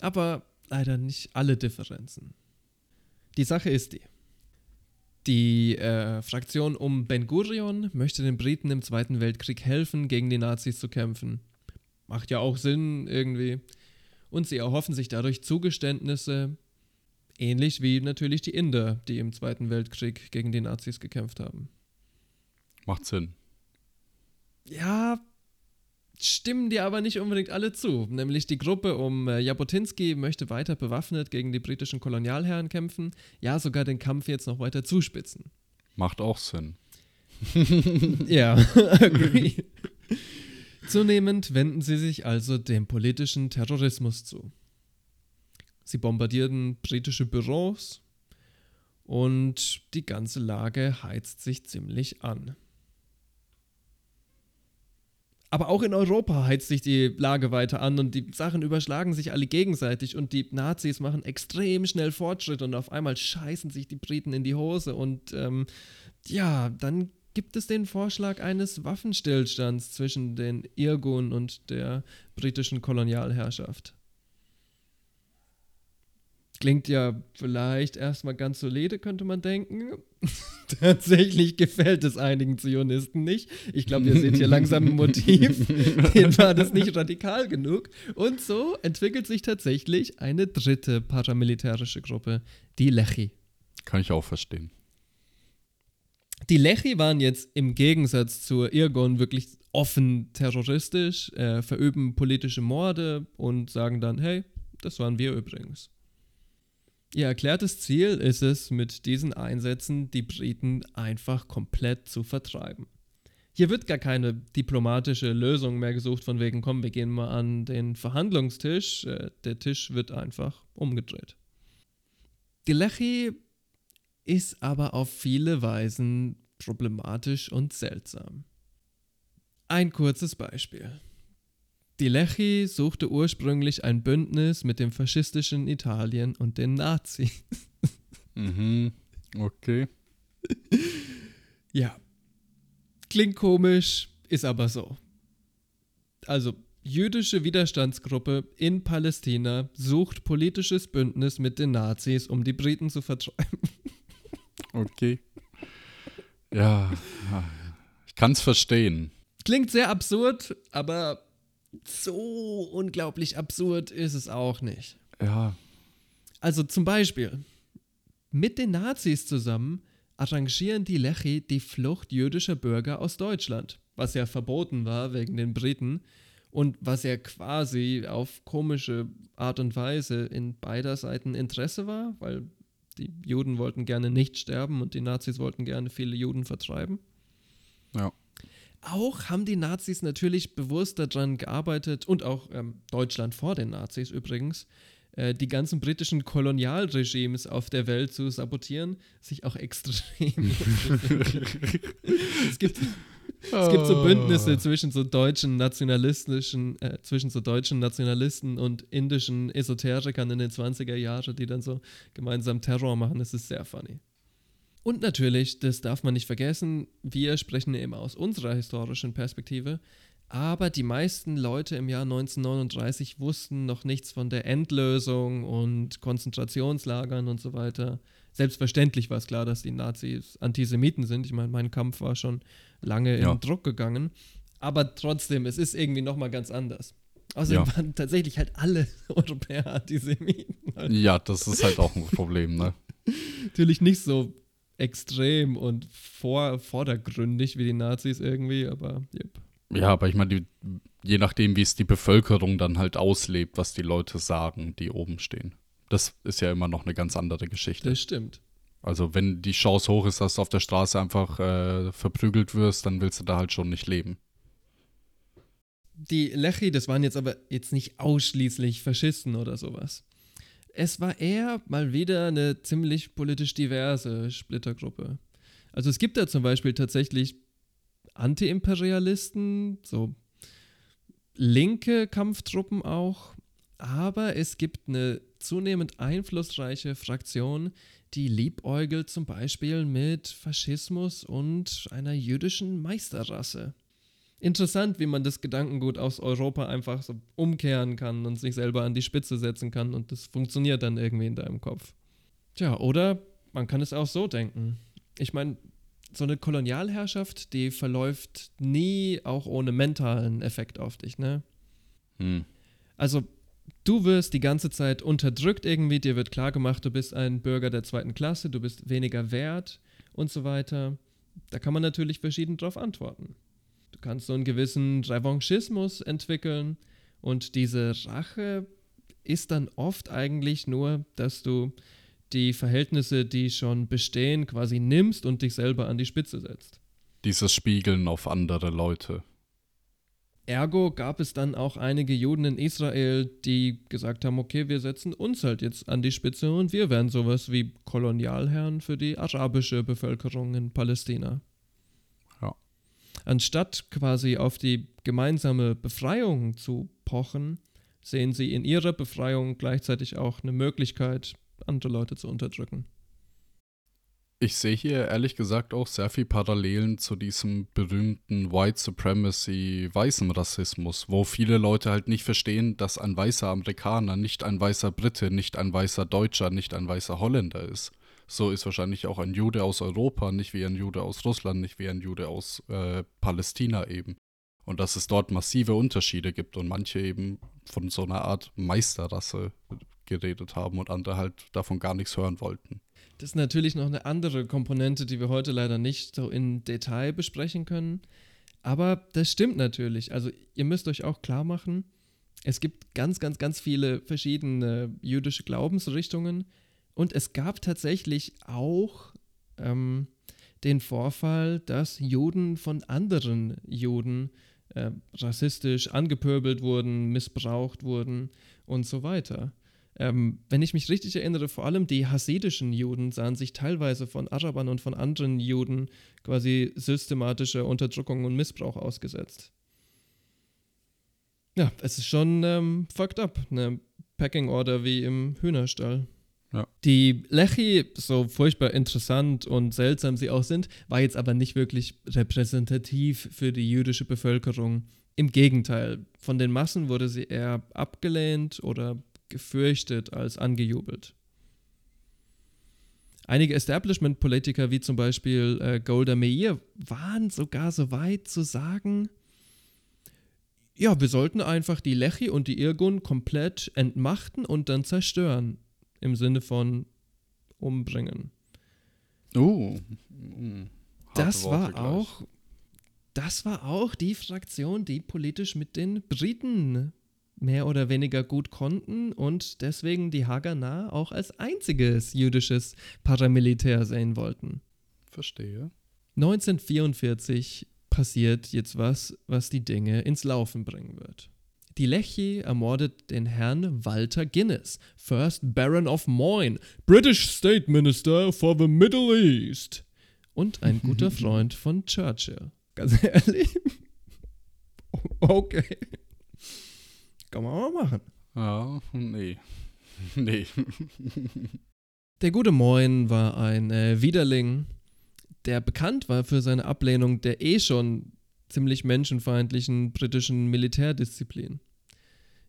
Aber leider nicht alle Differenzen. Die Sache ist die. Die äh, Fraktion um Ben Gurion möchte den Briten im Zweiten Weltkrieg helfen, gegen die Nazis zu kämpfen. Macht ja auch Sinn irgendwie. Und sie erhoffen sich dadurch Zugeständnisse, ähnlich wie natürlich die Inder, die im Zweiten Weltkrieg gegen die Nazis gekämpft haben. Macht Sinn. Ja, stimmen dir aber nicht unbedingt alle zu. Nämlich die Gruppe um äh, Jabotinsky möchte weiter bewaffnet gegen die britischen Kolonialherren kämpfen, ja sogar den Kampf jetzt noch weiter zuspitzen. Macht auch Sinn. [LAUGHS] Ja, [LAUGHS] agree. Zunehmend wenden sie sich also dem politischen Terrorismus zu. Sie bombardierten britische Büros und die ganze Lage heizt sich ziemlich an. Aber auch in Europa heizt sich die Lage weiter an und die Sachen überschlagen sich alle gegenseitig und die Nazis machen extrem schnell Fortschritt und auf einmal scheißen sich die Briten in die Hose und ähm, ja, dann gibt es den Vorschlag eines Waffenstillstands zwischen den Irgun und der britischen Kolonialherrschaft. Klingt ja vielleicht erstmal ganz solide, könnte man denken. [LAUGHS] Tatsächlich gefällt es einigen Zionisten nicht. Ich glaube, ihr seht hier langsam ein Motiv. [LAUGHS] Denen war das nicht radikal genug. Und so entwickelt sich tatsächlich eine dritte paramilitärische Gruppe, die Lechi. Kann ich auch verstehen. Die Lechi waren jetzt im Gegensatz zur Irgun wirklich offen terroristisch, äh, verüben politische Morde und sagen dann, hey, das waren wir übrigens. Ihr erklärtes Ziel ist es, mit diesen Einsätzen die Briten einfach komplett zu vertreiben. Hier wird gar keine diplomatische Lösung mehr gesucht, von wegen, komm, wir gehen mal an den Verhandlungstisch. Äh, der Tisch wird einfach umgedreht. Die Lechi ist aber auf viele Weisen problematisch und seltsam. Ein kurzes Beispiel. Die Lechi suchte ursprünglich ein Bündnis mit dem faschistischen Italien und den Nazis. Mhm. Okay. Ja. Klingt komisch, ist aber so. Also, jüdische Widerstandsgruppe in Palästina sucht politisches Bündnis mit den Nazis, um die Briten zu vertreiben. Okay. Ja, ich kann es verstehen. Klingt sehr absurd, aber so unglaublich absurd ist es auch nicht. Ja, Also zum Beispiel, mit den Nazis zusammen arrangieren die Lechi die Flucht jüdischer Bürger aus Deutschland, was ja verboten war wegen den Briten und was ja quasi auf komische Art und Weise in beider Seiten Interesse war, weil die Juden wollten gerne nicht sterben und die Nazis wollten gerne viele Juden vertreiben. ja. Auch haben die Nazis natürlich bewusst daran gearbeitet und auch ähm, Deutschland vor den Nazis übrigens, äh, die ganzen britischen Kolonialregimes auf der Welt zu sabotieren, sich auch extrem. [LAUGHS] es gibt es gibt so Bündnisse zwischen so deutschen nationalistischen, äh, zwischen so deutschen Nationalisten und indischen Esoterikern in den 20er Jahren, die dann so gemeinsam Terror machen. Das ist sehr funny. Und natürlich, das darf man nicht vergessen, wir sprechen eben aus unserer historischen Perspektive, aber die meisten Leute im Jahr 1939 wussten noch nichts von der Endlösung und Konzentrationslagern und so weiter. Selbstverständlich war es klar, dass die Nazis Antisemiten sind. Ich meine, mein Kampf war schon lange Ja. in Druck gegangen. Aber trotzdem, es ist irgendwie nochmal ganz anders. Außerdem Ja. waren tatsächlich halt alle [LAUGHS] Europäer Antisemiten. Ja, das ist halt auch ein Problem, ne? [LAUGHS] natürlich nicht so extrem und vor, vordergründig wie die Nazis irgendwie, aber yep. Ja, aber ich meine, je nachdem, wie es die Bevölkerung dann halt auslebt, was die Leute sagen, die oben stehen. Das ist ja immer noch eine ganz andere Geschichte. das stimmt. Also wenn die Chance hoch ist, dass du auf der Straße einfach äh, verprügelt wirst, dann willst du da halt schon nicht leben. Die Lechi, das waren jetzt aber jetzt nicht ausschließlich Faschisten oder sowas. Es war eher mal wieder eine ziemlich politisch diverse Splittergruppe. Also es gibt da zum Beispiel tatsächlich Antiimperialisten, so linke Kampftruppen auch, aber es gibt eine zunehmend einflussreiche Fraktion, die liebäugelt zum Beispiel mit Faschismus und einer jüdischen Meisterrasse. Interessant, wie man das Gedankengut aus Europa einfach so umkehren kann und sich selber an die Spitze setzen kann und das funktioniert dann irgendwie in deinem Kopf. Tja, oder man kann es auch so denken. ich meine, so eine Kolonialherrschaft, die verläuft nie auch ohne mentalen Effekt auf dich, ne? Hm. Also, du wirst die ganze Zeit unterdrückt irgendwie, dir wird klargemacht, du bist ein Bürger der zweiten Klasse, du bist weniger wert und so weiter. Da kann man natürlich verschieden drauf antworten. Kannst so einen gewissen Revanchismus entwickeln und diese Rache ist dann oft eigentlich nur, dass du die Verhältnisse, die schon bestehen, quasi nimmst und dich selber an die Spitze setzt. Dieses Spiegeln auf andere Leute. Ergo gab es dann auch einige Juden in Israel, die gesagt haben, okay, wir setzen uns halt jetzt an die Spitze und wir werden sowas wie Kolonialherren für die arabische Bevölkerung in Palästina. Anstatt quasi auf die gemeinsame Befreiung zu pochen, sehen sie in ihrer Befreiung gleichzeitig auch eine Möglichkeit, andere Leute zu unterdrücken. Ich sehe hier ehrlich gesagt auch sehr viel Parallelen zu diesem berühmten White Supremacy weißen Rassismus, wo viele Leute halt nicht verstehen, dass ein weißer Amerikaner nicht ein weißer Brite, nicht ein weißer Deutscher, nicht ein weißer Holländer ist. So ist wahrscheinlich auch ein Jude aus Europa nicht wie ein Jude aus Russland, nicht wie ein Jude aus äh, Palästina eben. Und dass es dort massive Unterschiede gibt und manche eben von so einer Art Meisterrasse geredet haben und andere halt davon gar nichts hören wollten. Das ist natürlich noch eine andere Komponente, die wir heute leider nicht so in Detail besprechen können. Aber das stimmt natürlich. Also ihr müsst euch auch klar machen, es gibt ganz, ganz, ganz viele verschiedene jüdische Glaubensrichtungen. Und es gab tatsächlich auch ähm, den Vorfall, dass Juden von anderen Juden äh, rassistisch angepöbelt wurden, missbraucht wurden und so weiter. Ähm, wenn ich mich richtig erinnere, vor allem die hasidischen Juden sahen sich teilweise von Arabern und von anderen Juden quasi systematischer Unterdrückung und Missbrauch ausgesetzt. Ja, es ist schon ähm, fucked up, eine Packing Order wie im Hühnerstall. Ja. Die Lechi, so furchtbar interessant und seltsam sie auch sind, war jetzt aber nicht wirklich repräsentativ für die jüdische Bevölkerung. Im Gegenteil, von den Massen wurde sie eher abgelehnt oder gefürchtet als angejubelt. Einige Establishment-Politiker, wie zum Beispiel äh, Golda Meir, waren sogar so weit zu sagen, ja, wir sollten einfach die Lechi und die Irgun komplett entmachten und dann zerstören. Im Sinne von umbringen. Harte Das Worte war gleich. auch, das war auch die Fraktion, die politisch mit den Briten mehr oder weniger gut konnten und deswegen die Haganah auch als einziges jüdisches Paramilitär sehen wollten. Verstehe. 1944 passiert jetzt was, was die Dinge ins Laufen bringen wird. Die Lechi ermordet den Herrn Walter Guinness, First Baron of Moyne, British State Minister for the Middle East und ein [LAUGHS] guter Freund von Churchill. Ganz ehrlich? [LAUGHS] Okay. Kann man mal machen. Ja, nee. [LAUGHS] nee. Der gute Moin war ein äh, Widerling, der bekannt war für seine Ablehnung der eh schon ziemlich menschenfeindlichen britischen Militärdisziplin.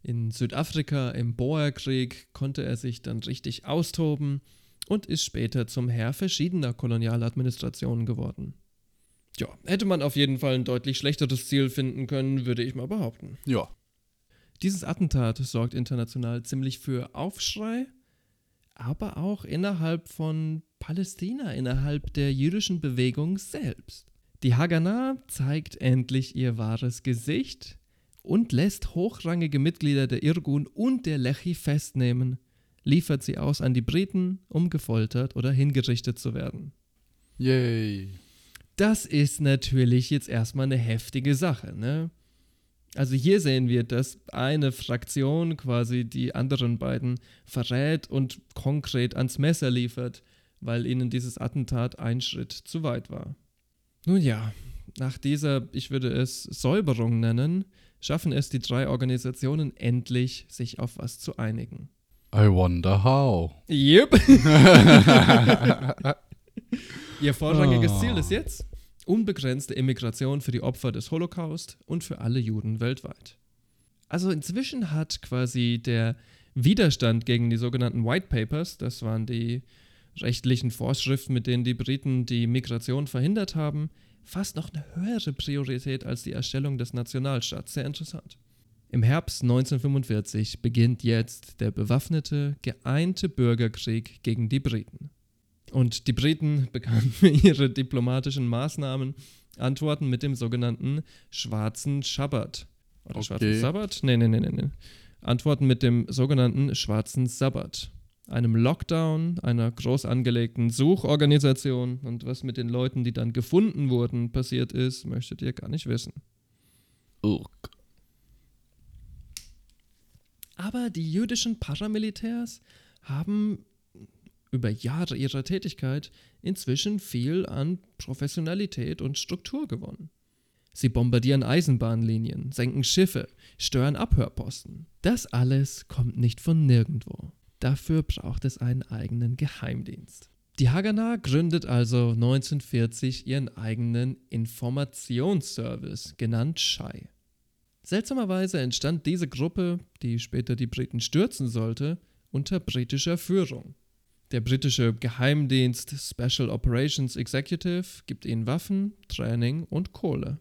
In Südafrika im Boerkrieg konnte er sich dann richtig austoben und ist später zum Herr verschiedener Kolonialadministrationen geworden. Ja, hätte man auf jeden Fall ein deutlich schlechteres Ziel finden können, würde ich mal behaupten. ja. Dieses Attentat sorgt international ziemlich für Aufschrei, aber auch innerhalb von Palästina, innerhalb der jüdischen Bewegung selbst. Die Haganah zeigt endlich ihr wahres Gesicht und lässt hochrangige Mitglieder der Irgun und der Lechi festnehmen, liefert sie aus an die Briten, um gefoltert oder hingerichtet zu werden. Yay. Das ist natürlich jetzt erstmal eine heftige Sache, ne? Also hier sehen wir, dass eine Fraktion quasi die anderen beiden verrät und konkret ans Messer liefert, weil ihnen dieses Attentat ein Schritt zu weit war. Nun ja, nach dieser, ich würde es Säuberung nennen, schaffen es die drei Organisationen endlich, sich auf was zu einigen. I wonder how. Yep. [LAUGHS] Ihr vorrangiges Oh. Ziel ist jetzt unbegrenzte Immigration für die Opfer des Holocaust und für alle Juden weltweit. Also inzwischen hat quasi der Widerstand gegen die sogenannten White Papers, das waren die rechtlichen Vorschriften, mit denen die Briten die Migration verhindert haben, fast noch eine höhere Priorität als die Erstellung des Nationalstaats. Sehr interessant. Im Herbst 1945 beginnt jetzt der bewaffnete, geeinte Bürgerkrieg gegen die Briten. Und die Briten [LAUGHS] begannen für ihre diplomatischen Maßnahmen Antworten mit dem sogenannten Schwarzen Schabbat. Oder Okay. Schwarzen Sabbat? Nee, nee, nee, nee. Antworten mit dem sogenannten Schwarzen Sabbat. Einem Lockdown, einer groß angelegten Suchorganisation und was mit den Leuten, die dann gefunden wurden, passiert ist, möchtet ihr gar nicht wissen. Aber die jüdischen Paramilitärs haben über Jahre ihrer Tätigkeit inzwischen viel an Professionalität und Struktur gewonnen. Sie bombardieren Eisenbahnlinien, senken Schiffe, stören Abhörposten. Das alles kommt nicht von nirgendwo. Dafür braucht es einen eigenen Geheimdienst. Die Haganah gründet also 1940 ihren eigenen Informationsservice, genannt SHAI. Seltsamerweise entstand diese Gruppe, die später die Briten stürzen sollte, unter britischer Führung. Der britische Geheimdienst Special Operations Executive gibt ihnen Waffen, Training und Kohle.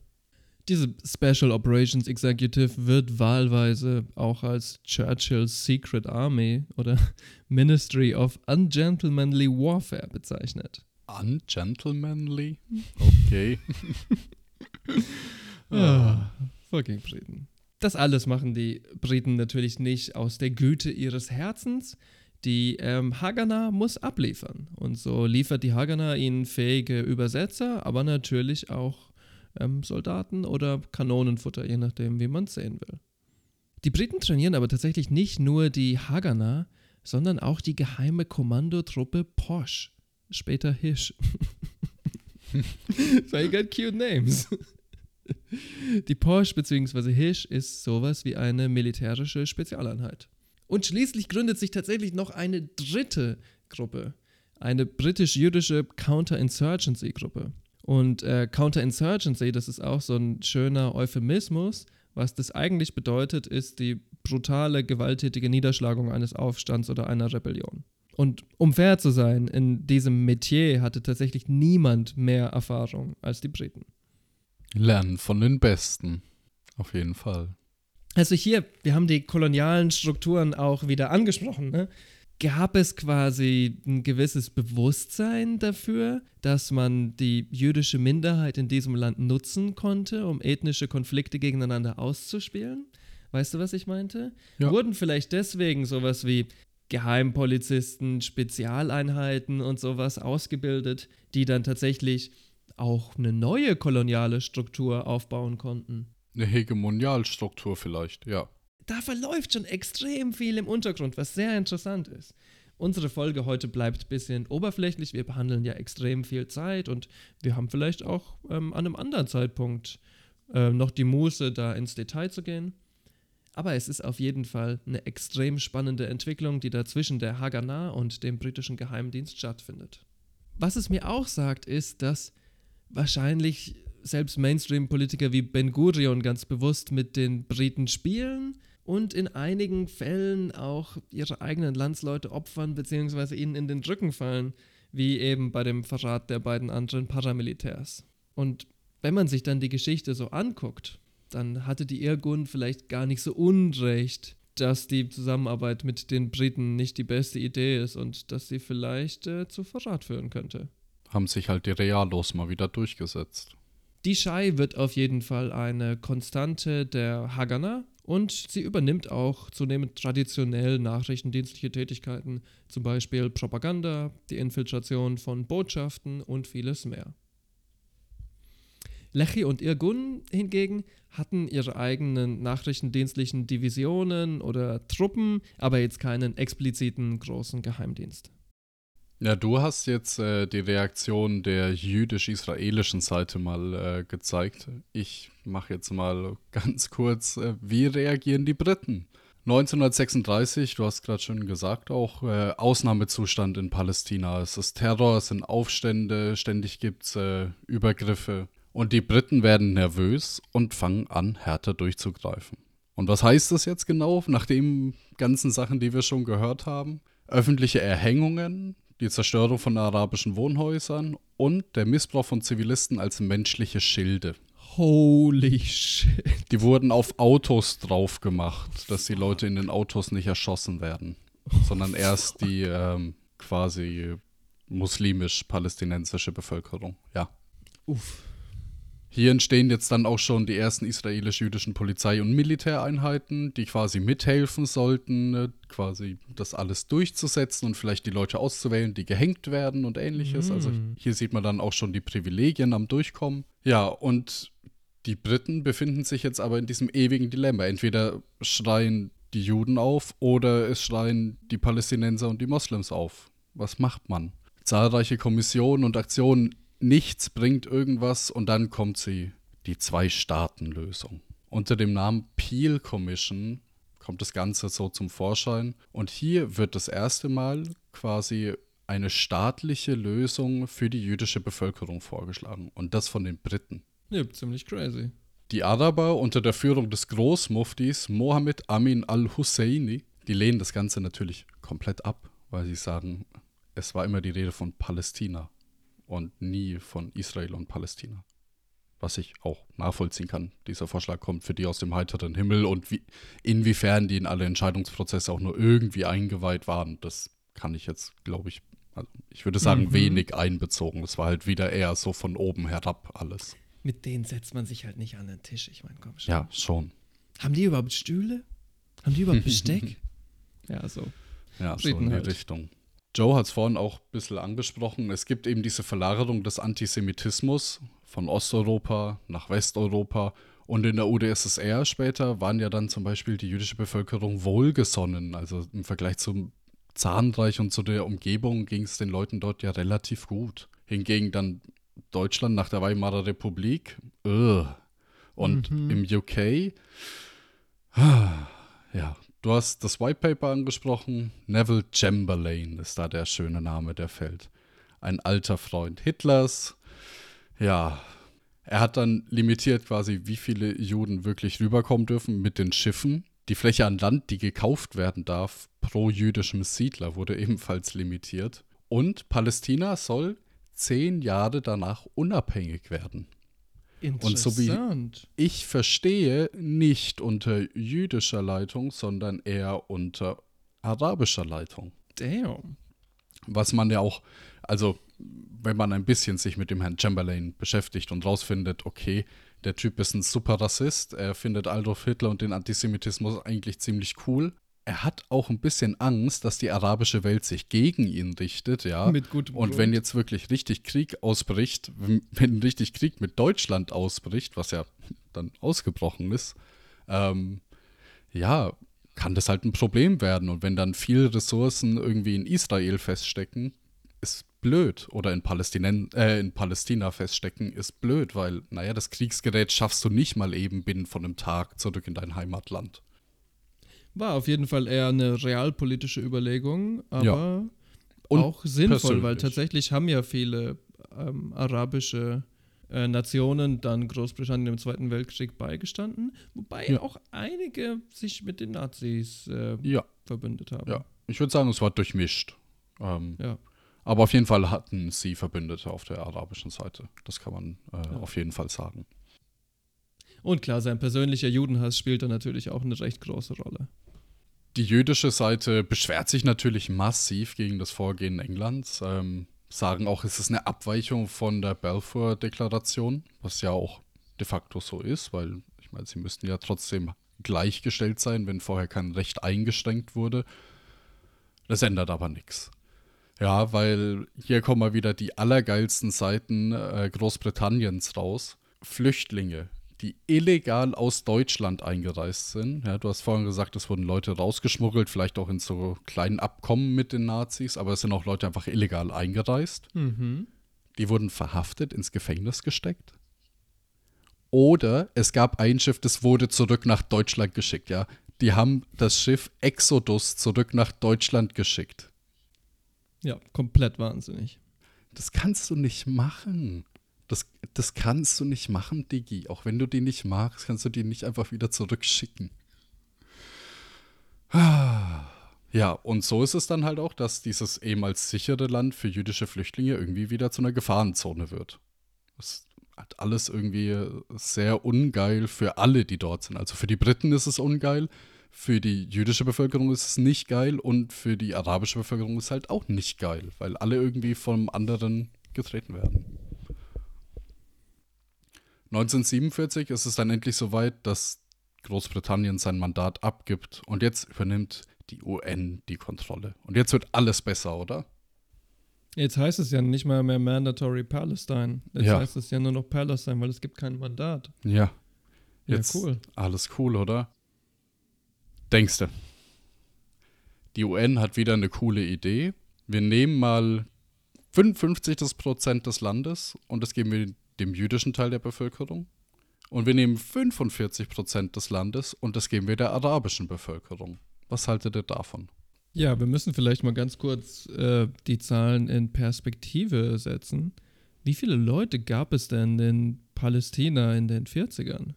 Diese Special Operations Executive wird wahlweise auch als Churchill's Secret Army oder [LAUGHS] Ministry of Ungentlemanly Warfare bezeichnet. Ungentlemanly? Okay. [LAUGHS] Ah, fucking Briten. Das alles machen die Briten natürlich nicht aus der Güte ihres Herzens. Die ähm, Haganah muss abliefern. Und so liefert die Haganah ihnen fähige Übersetzer, aber natürlich auch ähm, Soldaten oder Kanonenfutter, je nachdem, wie man es sehen will. Die Briten trainieren aber tatsächlich nicht nur die Haganah, sondern auch die geheime Kommandotruppe Posh, später Hish. [LAUGHS] so you got cute names. Die Porsche bzw. Hish ist sowas wie eine militärische Spezialeinheit. Und schließlich gründet sich tatsächlich noch eine dritte Gruppe, eine britisch-jüdische Counterinsurgency-Gruppe. Und äh, Counterinsurgency, das ist auch so ein schöner Euphemismus. Was das eigentlich bedeutet, ist die brutale, gewalttätige Niederschlagung eines Aufstands oder einer Rebellion. Und um fair zu sein, in diesem Metier hatte tatsächlich niemand mehr Erfahrung als die Briten. Lernen von den Besten. Auf jeden Fall. Also hier, wir haben die kolonialen Strukturen auch wieder angesprochen. Ne? Gab es quasi ein gewisses Bewusstsein dafür, dass man die jüdische Minderheit in diesem Land nutzen konnte, um ethnische Konflikte gegeneinander auszuspielen? Weißt du, was ich meinte? Ja. Wurden vielleicht deswegen sowas wie Geheimpolizisten, Spezialeinheiten und sowas ausgebildet, die dann tatsächlich auch eine neue koloniale Struktur aufbauen konnten? Eine Hegemonialstruktur vielleicht, ja. Da verläuft schon extrem viel im Untergrund, was sehr interessant ist. Unsere Folge heute bleibt ein bisschen oberflächlich. Wir behandeln ja extrem viel Zeit und wir haben vielleicht auch ähm, an einem anderen Zeitpunkt äh, noch die Muße, da ins Detail zu gehen. Aber es ist auf jeden Fall eine extrem spannende Entwicklung, die da zwischen der Haganah und dem britischen Geheimdienst stattfindet. Was es mir auch sagt, ist, dass wahrscheinlich selbst Mainstream-Politiker wie Ben Gurion ganz bewusst mit den Briten spielen und in einigen Fällen auch ihre eigenen Landsleute opfern bzw. ihnen in den Rücken fallen, wie eben bei dem Verrat der beiden anderen Paramilitärs. Und wenn man sich dann die Geschichte so anguckt, dann hatte die Irgun vielleicht gar nicht so unrecht, dass die Zusammenarbeit mit den Briten nicht die beste Idee ist und dass sie vielleicht äh, zu Verrat führen könnte. Haben sich halt die Realos mal wieder durchgesetzt. Die Schei wird auf jeden Fall eine Konstante der Haganah und sie übernimmt auch zunehmend traditionell nachrichtendienstliche Tätigkeiten, zum Beispiel Propaganda, die Infiltration von Botschaften und vieles mehr. Lechi und Irgun hingegen hatten ihre eigenen nachrichtendienstlichen Divisionen oder Truppen, aber jetzt keinen expliziten großen Geheimdienst. Ja, du hast jetzt äh, die Reaktion der jüdisch-israelischen Seite mal äh, gezeigt. Ich mache jetzt mal [LAUGHS] ganz kurz, äh, wie reagieren die Briten? 1936, du hast gerade schon gesagt, auch äh, Ausnahmezustand in Palästina. Es ist Terror, es sind Aufstände, ständig gibt es äh, Übergriffe. Und die Briten werden nervös und fangen an, härter durchzugreifen. Und was heißt das jetzt genau, nach den ganzen Sachen, die wir schon gehört haben? Öffentliche Erhängungen, die Zerstörung von arabischen Wohnhäusern und der Missbrauch von Zivilisten als menschliche Schilde. Holy shit. Die wurden auf Autos drauf gemacht, dass die Leute in den Autos nicht erschossen werden, sondern erst die ähm, quasi muslimisch-palästinensische Bevölkerung. Ja. Uff. Hier entstehen jetzt dann auch schon die ersten israelisch-jüdischen Polizei- und Militäreinheiten, die quasi mithelfen sollten, äh, quasi das alles durchzusetzen und vielleicht die Leute auszuwählen, die gehängt werden und ähnliches. Also hier sieht man dann auch schon die Privilegien am Durchkommen. Ja, und die Briten befinden sich jetzt aber in diesem ewigen Dilemma. Entweder schreien die Juden auf oder es schreien die Palästinenser und die Moslems auf. Was macht man? Zahlreiche Kommissionen und Aktionen, nichts bringt irgendwas und dann kommt sie, die Zwei-Staaten-Lösung. Unter dem Namen Peel Commission kommt das Ganze so zum Vorschein und hier wird das erste Mal quasi eine staatliche Lösung für die jüdische Bevölkerung vorgeschlagen und das von den Briten. Ja, ziemlich crazy. Die Araber unter der Führung des Großmuftis Mohammed Amin al-Husseini, die lehnen das Ganze natürlich komplett ab, weil sie sagen, es war immer die Rede von Palästina und nie von Israel und Palästina. Was ich auch nachvollziehen kann. Dieser Vorschlag kommt für die aus dem heiteren Himmel und wie, inwiefern die in alle Entscheidungsprozesse auch nur irgendwie eingeweiht waren, das kann ich jetzt, glaube ich, also ich würde sagen, Mhm. wenig einbezogen. Es war halt wieder eher so von oben herab alles. Mit denen setzt man sich halt nicht an den Tisch. Ich meine, komm schon. Ja, schon. Haben die überhaupt Stühle? Haben die überhaupt [LAUGHS] Besteck? ja, so. Ja, so Briten in die halt. Richtung. Joe hat es vorhin auch ein bisschen angesprochen. Es gibt eben diese Verlagerung des Antisemitismus von Osteuropa nach Westeuropa. Und in der UdSSR später waren ja dann zum Beispiel die jüdische Bevölkerung wohlgesonnen. Also im Vergleich zum Zahnreich und zu der Umgebung ging es den Leuten dort ja relativ gut. Hingegen dann Deutschland nach der Weimarer Republik. Ugh. Und im UK [SIGHS] ja, du hast das White Paper angesprochen. Neville Chamberlain ist da der schöne Name, der fällt. Ein alter Freund Hitlers. Ja, er hat dann limitiert quasi, wie viele Juden wirklich rüberkommen dürfen mit den Schiffen. Die Fläche an Land, die gekauft werden darf, pro jüdischem Siedler, wurde ebenfalls limitiert. Und Palästina soll zehn Jahre danach unabhängig werden. Und so wie-. Ich verstehe nicht unter jüdischer Leitung, sondern eher unter arabischer Leitung. Damn. Was man ja auch, also wenn man ein bisschen sich mit dem Herrn Chamberlain beschäftigt und rausfindet, okay, der Typ ist ein super Rassist, er findet Adolf Hitler und den Antisemitismus eigentlich ziemlich cool. Er hat auch ein bisschen Angst, dass die arabische Welt sich gegen ihn richtet, ja. Mit gutem und Grund. wenn jetzt wirklich richtig Krieg ausbricht, wenn wenn richtig Krieg mit Deutschland ausbricht, was ja dann ausgebrochen ist, ähm, ja, kann das halt ein Problem werden. Und wenn dann viele Ressourcen irgendwie in Israel feststecken, ist blöd. Oder in, Palästinen äh, in Palästina feststecken, ist blöd, weil, naja, das Kriegsgerät schaffst du nicht mal eben binnen von einem Tag zurück in dein Heimatland. War auf jeden Fall eher eine realpolitische Überlegung, aber Und auch sinnvoll, weil persönlich. tatsächlich haben ja viele ähm, arabische äh, Nationen dann Großbritannien im Zweiten Weltkrieg beigestanden, wobei Ja. auch einige sich mit den Nazis äh, Ja, verbündet haben. ja. Ich würde sagen, es war durchmischt. Ähm, Ja. Aber auf jeden Fall hatten sie Verbündete auf der arabischen Seite. Das kann man äh, auf jeden Fall sagen. Und klar, sein persönlicher Judenhass spielt da natürlich auch eine recht große Rolle. Die jüdische Seite beschwert sich natürlich massiv gegen das Vorgehen Englands. Ähm, sagen auch, es ist eine Abweichung von der Balfour-Deklaration, was ja auch de facto so ist, weil ich meine, sie müssten ja trotzdem gleichgestellt sein, wenn vorher kein Recht eingeschränkt wurde. Das ändert aber nichts. Ja, weil hier kommen mal wieder die allergeilsten Seiten äh, Großbritanniens raus. Flüchtlinge, die illegal aus Deutschland eingereist sind. Ja, du hast vorhin gesagt, es wurden Leute rausgeschmuggelt, vielleicht auch in so kleinen Abkommen mit den Nazis, aber es sind auch Leute einfach illegal eingereist. Mhm. Die wurden verhaftet, ins Gefängnis gesteckt. Oder es gab ein Schiff, das wurde zurück nach Deutschland geschickt, ja. Die haben das Schiff Exodus zurück nach Deutschland geschickt. Ja, komplett wahnsinnig. Das kannst du nicht machen. Das, das kannst du nicht machen, Digi. Auch wenn du die nicht magst, kannst du die nicht einfach wieder zurückschicken. Ah, Ja, und so ist es dann halt auch, dass dieses ehemals sichere Land für jüdische Flüchtlinge irgendwie wieder zu einer Gefahrenzone wird. Das hat alles irgendwie sehr ungeil für alle, die dort sind. Also für die Briten ist es ungeil, für die jüdische Bevölkerung ist es nicht geil und für die arabische Bevölkerung ist es halt auch nicht geil, weil alle irgendwie vom anderen getreten werden. 1947 ist es dann endlich soweit, dass Großbritannien sein Mandat abgibt und jetzt übernimmt die UN die Kontrolle. Und jetzt wird alles besser, oder? Jetzt heißt es ja nicht mal mehr Mandatory Palestine. Jetzt Ja. heißt es ja nur noch Palestine, weil es gibt kein Mandat. Ja. Ja, Jetzt cool. alles cool, oder? Denkste. Die UN hat wieder eine coole Idee. Wir nehmen mal 55 des Prozent des Landes und das geben wir dem jüdischen Teil der Bevölkerung. Und wir nehmen 45 Prozent des Landes und das geben wir der arabischen Bevölkerung. Was haltet ihr davon? Ja, wir müssen vielleicht mal ganz kurz äh, die Zahlen in Perspektive setzen. Wie viele Leute gab es denn in Palästina in den 40ern?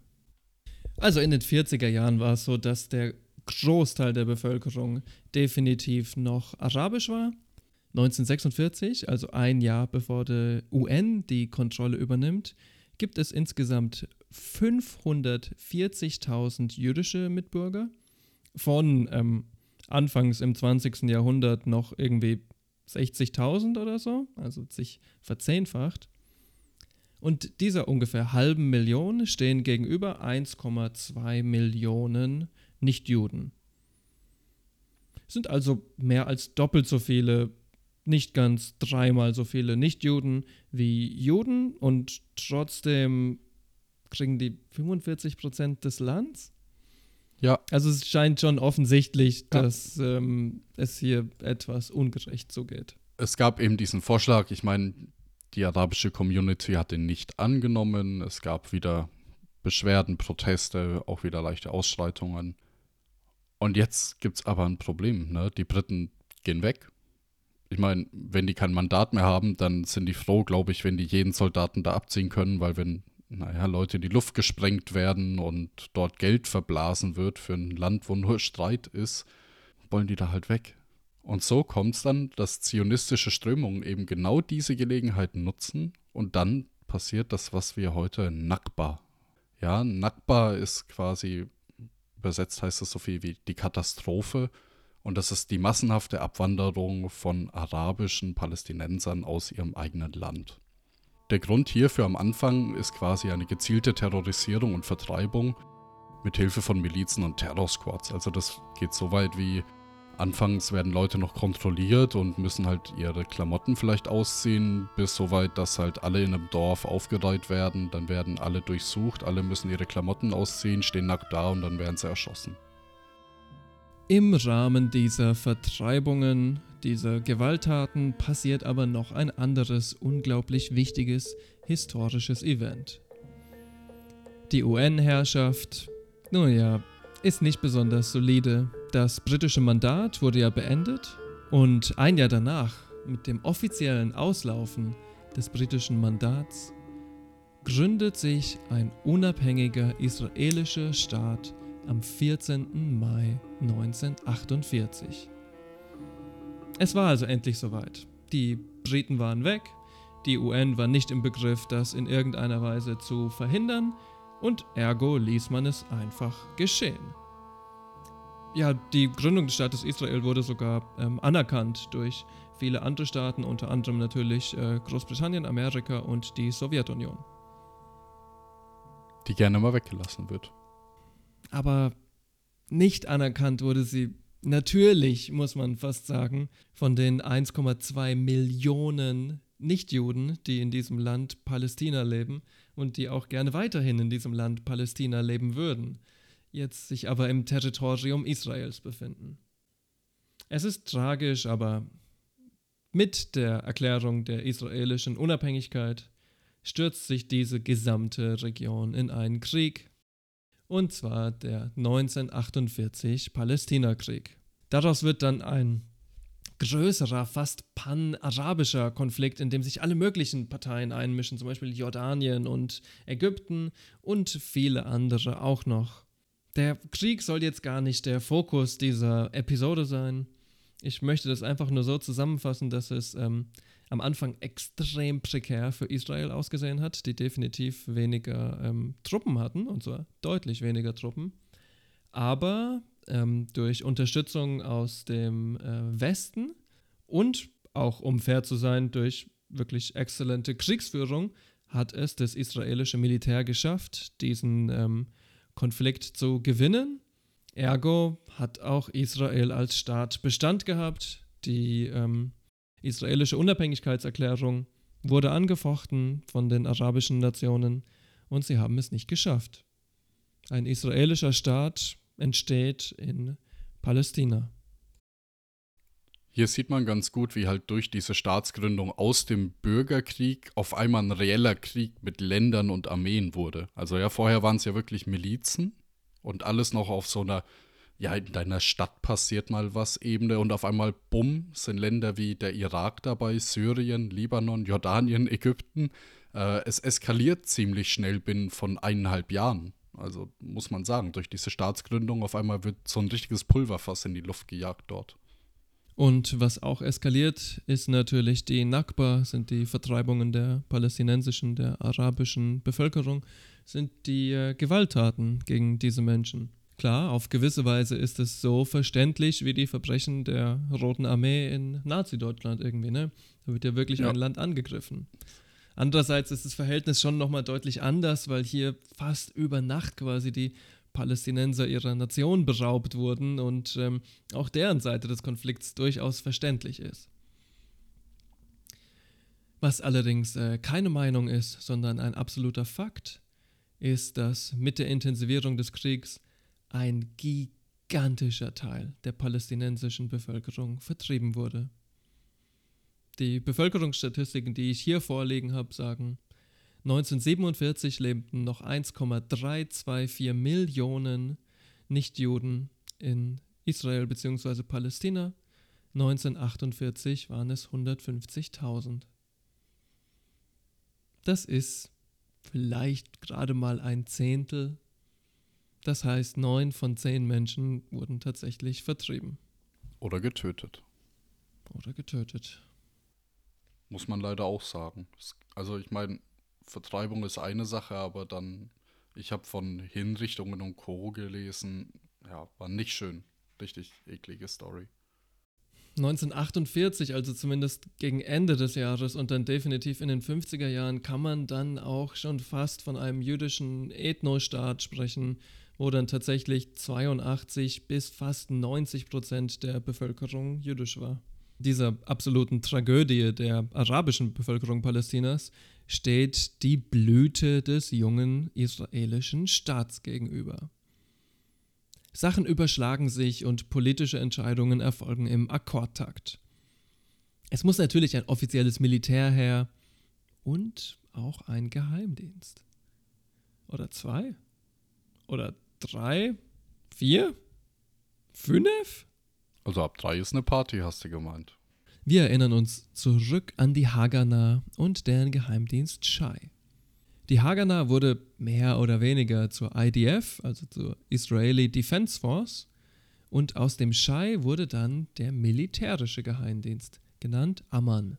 Also in den 40er Jahren war es so, dass der Großteil der Bevölkerung definitiv noch arabisch war. 1946, also ein Jahr bevor die UN die Kontrolle übernimmt, gibt es insgesamt 540.000 jüdische Mitbürger von ähm, anfangs im 20. Jahrhundert noch irgendwie 60.000 oder so, also sich verzehnfacht. Und dieser ungefähr halben Million stehen gegenüber 1,2 Millionen Nichtjuden. Sind also mehr als doppelt so viele, nicht ganz dreimal so viele Nichtjuden wie Juden und trotzdem kriegen die 45 Prozent des Landes. Ja, Also es scheint schon offensichtlich, Ja. dass ähm, es hier etwas ungerecht zugeht. es gab eben diesen Vorschlag. Ich meine, die arabische Community hat den nicht angenommen. Es gab wieder Beschwerden, Proteste, auch wieder leichte Ausschreitungen. Und jetzt gibt es aber ein Problem. Ne? Die Briten gehen weg. Ich meine, wenn die kein Mandat mehr haben, dann sind die froh, glaube ich, wenn die jeden Soldaten da abziehen können, weil wenn, naja, Leute in die Luft gesprengt werden und dort Geld verblasen wird für ein Land, wo nur Streit ist, wollen die da halt weg. Und so kommt es dann, dass zionistische Strömungen eben genau diese Gelegenheiten nutzen und dann passiert das, was wir heute Nakba. Ja, Nakba ist quasi, übersetzt heißt es so viel wie die Katastrophe und das ist die massenhafte Abwanderung von arabischen Palästinensern aus ihrem eigenen Land. Der Grund hierfür am Anfang ist quasi eine gezielte Terrorisierung und Vertreibung mit Hilfe von Milizen und Terrorsquads. Also das geht so weit wie Anfangs werden Leute noch kontrolliert und müssen halt ihre Klamotten vielleicht ausziehen, bis so weit, dass halt alle in einem Dorf aufgereiht werden. Dann werden alle durchsucht, alle müssen ihre Klamotten ausziehen, stehen nackt da und dann werden sie erschossen. Im Rahmen dieser Vertreibungen, dieser Gewalttaten passiert aber noch ein anderes unglaublich wichtiges historisches Event. Die UN-Herrschaft, nun ja, ist nicht besonders solide. Das britische Mandat wurde ja beendet und ein Jahr danach, mit dem offiziellen Auslaufen des britischen Mandats, gründet sich ein unabhängiger israelischer Staat am 14. Mai 1948. Es war also endlich soweit. Die Briten waren weg, die UN war nicht im Begriff, das in irgendeiner Weise zu verhindern, und ergo ließ man es einfach geschehen. Ja, die Gründung des Staates Israel wurde sogar ähm, anerkannt durch viele andere Staaten, unter anderem natürlich äh, Großbritannien, Amerika und die Sowjetunion. Die gerne mal weggelassen wird. Aber nicht anerkannt wurde sie natürlich, muss man fast sagen, von den 1,2 Millionen Nichtjuden, die in diesem Land Palästina leben und die auch gerne weiterhin in diesem Land Palästina leben würden, jetzt sich aber im Territorium Israels befinden. Es ist tragisch, aber mit der Erklärung der israelischen Unabhängigkeit stürzt sich diese gesamte Region in einen Krieg, und zwar der 1948 Palästinakrieg. Daraus wird dann ein größerer, fast pan-arabischer Konflikt, in dem sich alle möglichen Parteien einmischen, zum Beispiel Jordanien und Ägypten und viele andere auch noch. Der Krieg soll jetzt gar nicht der Fokus dieser Episode sein. Ich möchte das einfach nur so zusammenfassen, dass es ähm, am Anfang extrem prekär für Israel ausgesehen hat, die definitiv weniger ähm, Truppen hatten, und zwar deutlich weniger Truppen. Aber ähm, durch Unterstützung aus dem äh, Westen und auch, um fair zu sein, durch wirklich exzellente Kriegsführung hat es das israelische Militär geschafft, diesen ähm, Konflikt zu gewinnen. Ergo hat auch Israel als Staat Bestand gehabt. Die ähm, israelische Unabhängigkeitserklärung wurde angefochten von den arabischen Nationen und sie haben es nicht geschafft. Ein israelischer Staat entsteht in Palästina. Hier sieht man ganz gut, wie halt durch diese Staatsgründung aus dem Bürgerkrieg auf einmal ein reeller Krieg mit Ländern und Armeen wurde. Also ja, vorher waren es ja wirklich Milizen und alles noch auf so einer, ja, in deiner Stadt passiert mal was Ebene und auf einmal, bumm, sind Länder wie der Irak dabei, Syrien, Libanon, Jordanien, Ägypten. Äh, es eskaliert ziemlich schnell binnen von eineinhalb Jahren. Also muss man sagen, durch diese Staatsgründung auf einmal wird so ein richtiges Pulverfass in die Luft gejagt dort. Und was auch eskaliert, ist natürlich die Nakba, sind die Vertreibungen der palästinensischen, der arabischen Bevölkerung, sind die äh, Gewalttaten gegen diese Menschen. Klar, auf gewisse Weise ist es so verständlich wie die Verbrechen der Roten Armee in Nazi-Deutschland irgendwie, ne? Da wird ja wirklich Ja. ein Land angegriffen. Andererseits ist das Verhältnis schon nochmal deutlich anders, weil hier fast über Nacht quasi die Palästinenser ihrer Nation beraubt wurden und ähm, auch deren Seite des Konflikts durchaus verständlich ist. Was allerdings äh, keine Meinung ist, sondern ein absoluter Fakt, ist, dass mit der Intensivierung des Kriegs ein gigantischer Teil der palästinensischen Bevölkerung vertrieben wurde. Die Bevölkerungsstatistiken, die ich hier vorliegen habe, sagen, 1947 lebten noch 1,324 Millionen Nichtjuden in Israel bzw. Palästina. 1948 waren es 150.000. Das ist vielleicht gerade mal ein Zehntel. Das heißt, neun von zehn Menschen wurden tatsächlich vertrieben Oder getötet. oder getötet. Muss man leider auch sagen. Also ich meine, Vertreibung ist eine Sache, aber dann, ich habe von Hinrichtungen und Co. gelesen. Ja, war nicht schön. Richtig eklige Story. 1948, also zumindest gegen Ende des Jahres und dann definitiv in den 50er Jahren, kann man dann auch schon fast von einem jüdischen Ethnostaat sprechen, wo dann tatsächlich 82 bis fast 90 Prozent der Bevölkerung jüdisch war. Dieser absoluten Tragödie der arabischen Bevölkerung Palästinas steht die Blüte des jungen israelischen Staats gegenüber. Sachen überschlagen sich und politische Entscheidungen erfolgen im Akkordtakt. Es muss natürlich ein offizielles Militär her und auch ein Geheimdienst. Oder zwei? Oder drei? Vier? Fünf? Also ab drei ist eine Party, hast du gemeint. Wir erinnern uns zurück an die Haganah und deren Geheimdienst Shai. Die Haganah wurde mehr oder weniger zur IDF, also zur Israeli Defense Force, und aus dem Shai wurde dann der militärische Geheimdienst, genannt Amman.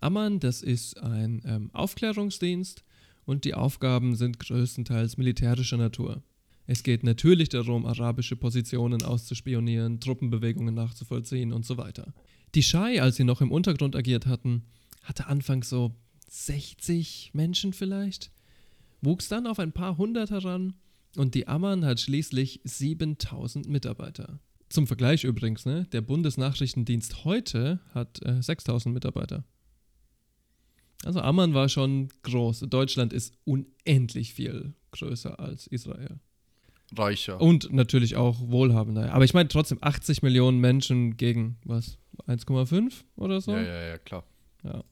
Amman, das ist ein ähm, Aufklärungsdienst und die Aufgaben sind größtenteils militärischer Natur. Es geht natürlich darum, arabische Positionen auszuspionieren, Truppenbewegungen nachzuvollziehen und so weiter. Die Shai, als sie noch im Untergrund agiert hatten, hatte anfangs so 60 Menschen vielleicht, wuchs dann auf ein paar hundert heran und die Amman hat schließlich 7000 Mitarbeiter. Zum Vergleich übrigens, ne, der Bundesnachrichtendienst heute hat äh, 6000 Mitarbeiter. Also Amman war schon groß. Deutschland ist unendlich viel größer als Israel. Reicher. Und natürlich auch wohlhabender. Aber ich meine trotzdem 80 Millionen Menschen gegen was? 1,5 oder so? Ja, ja, ja, klar. Ja.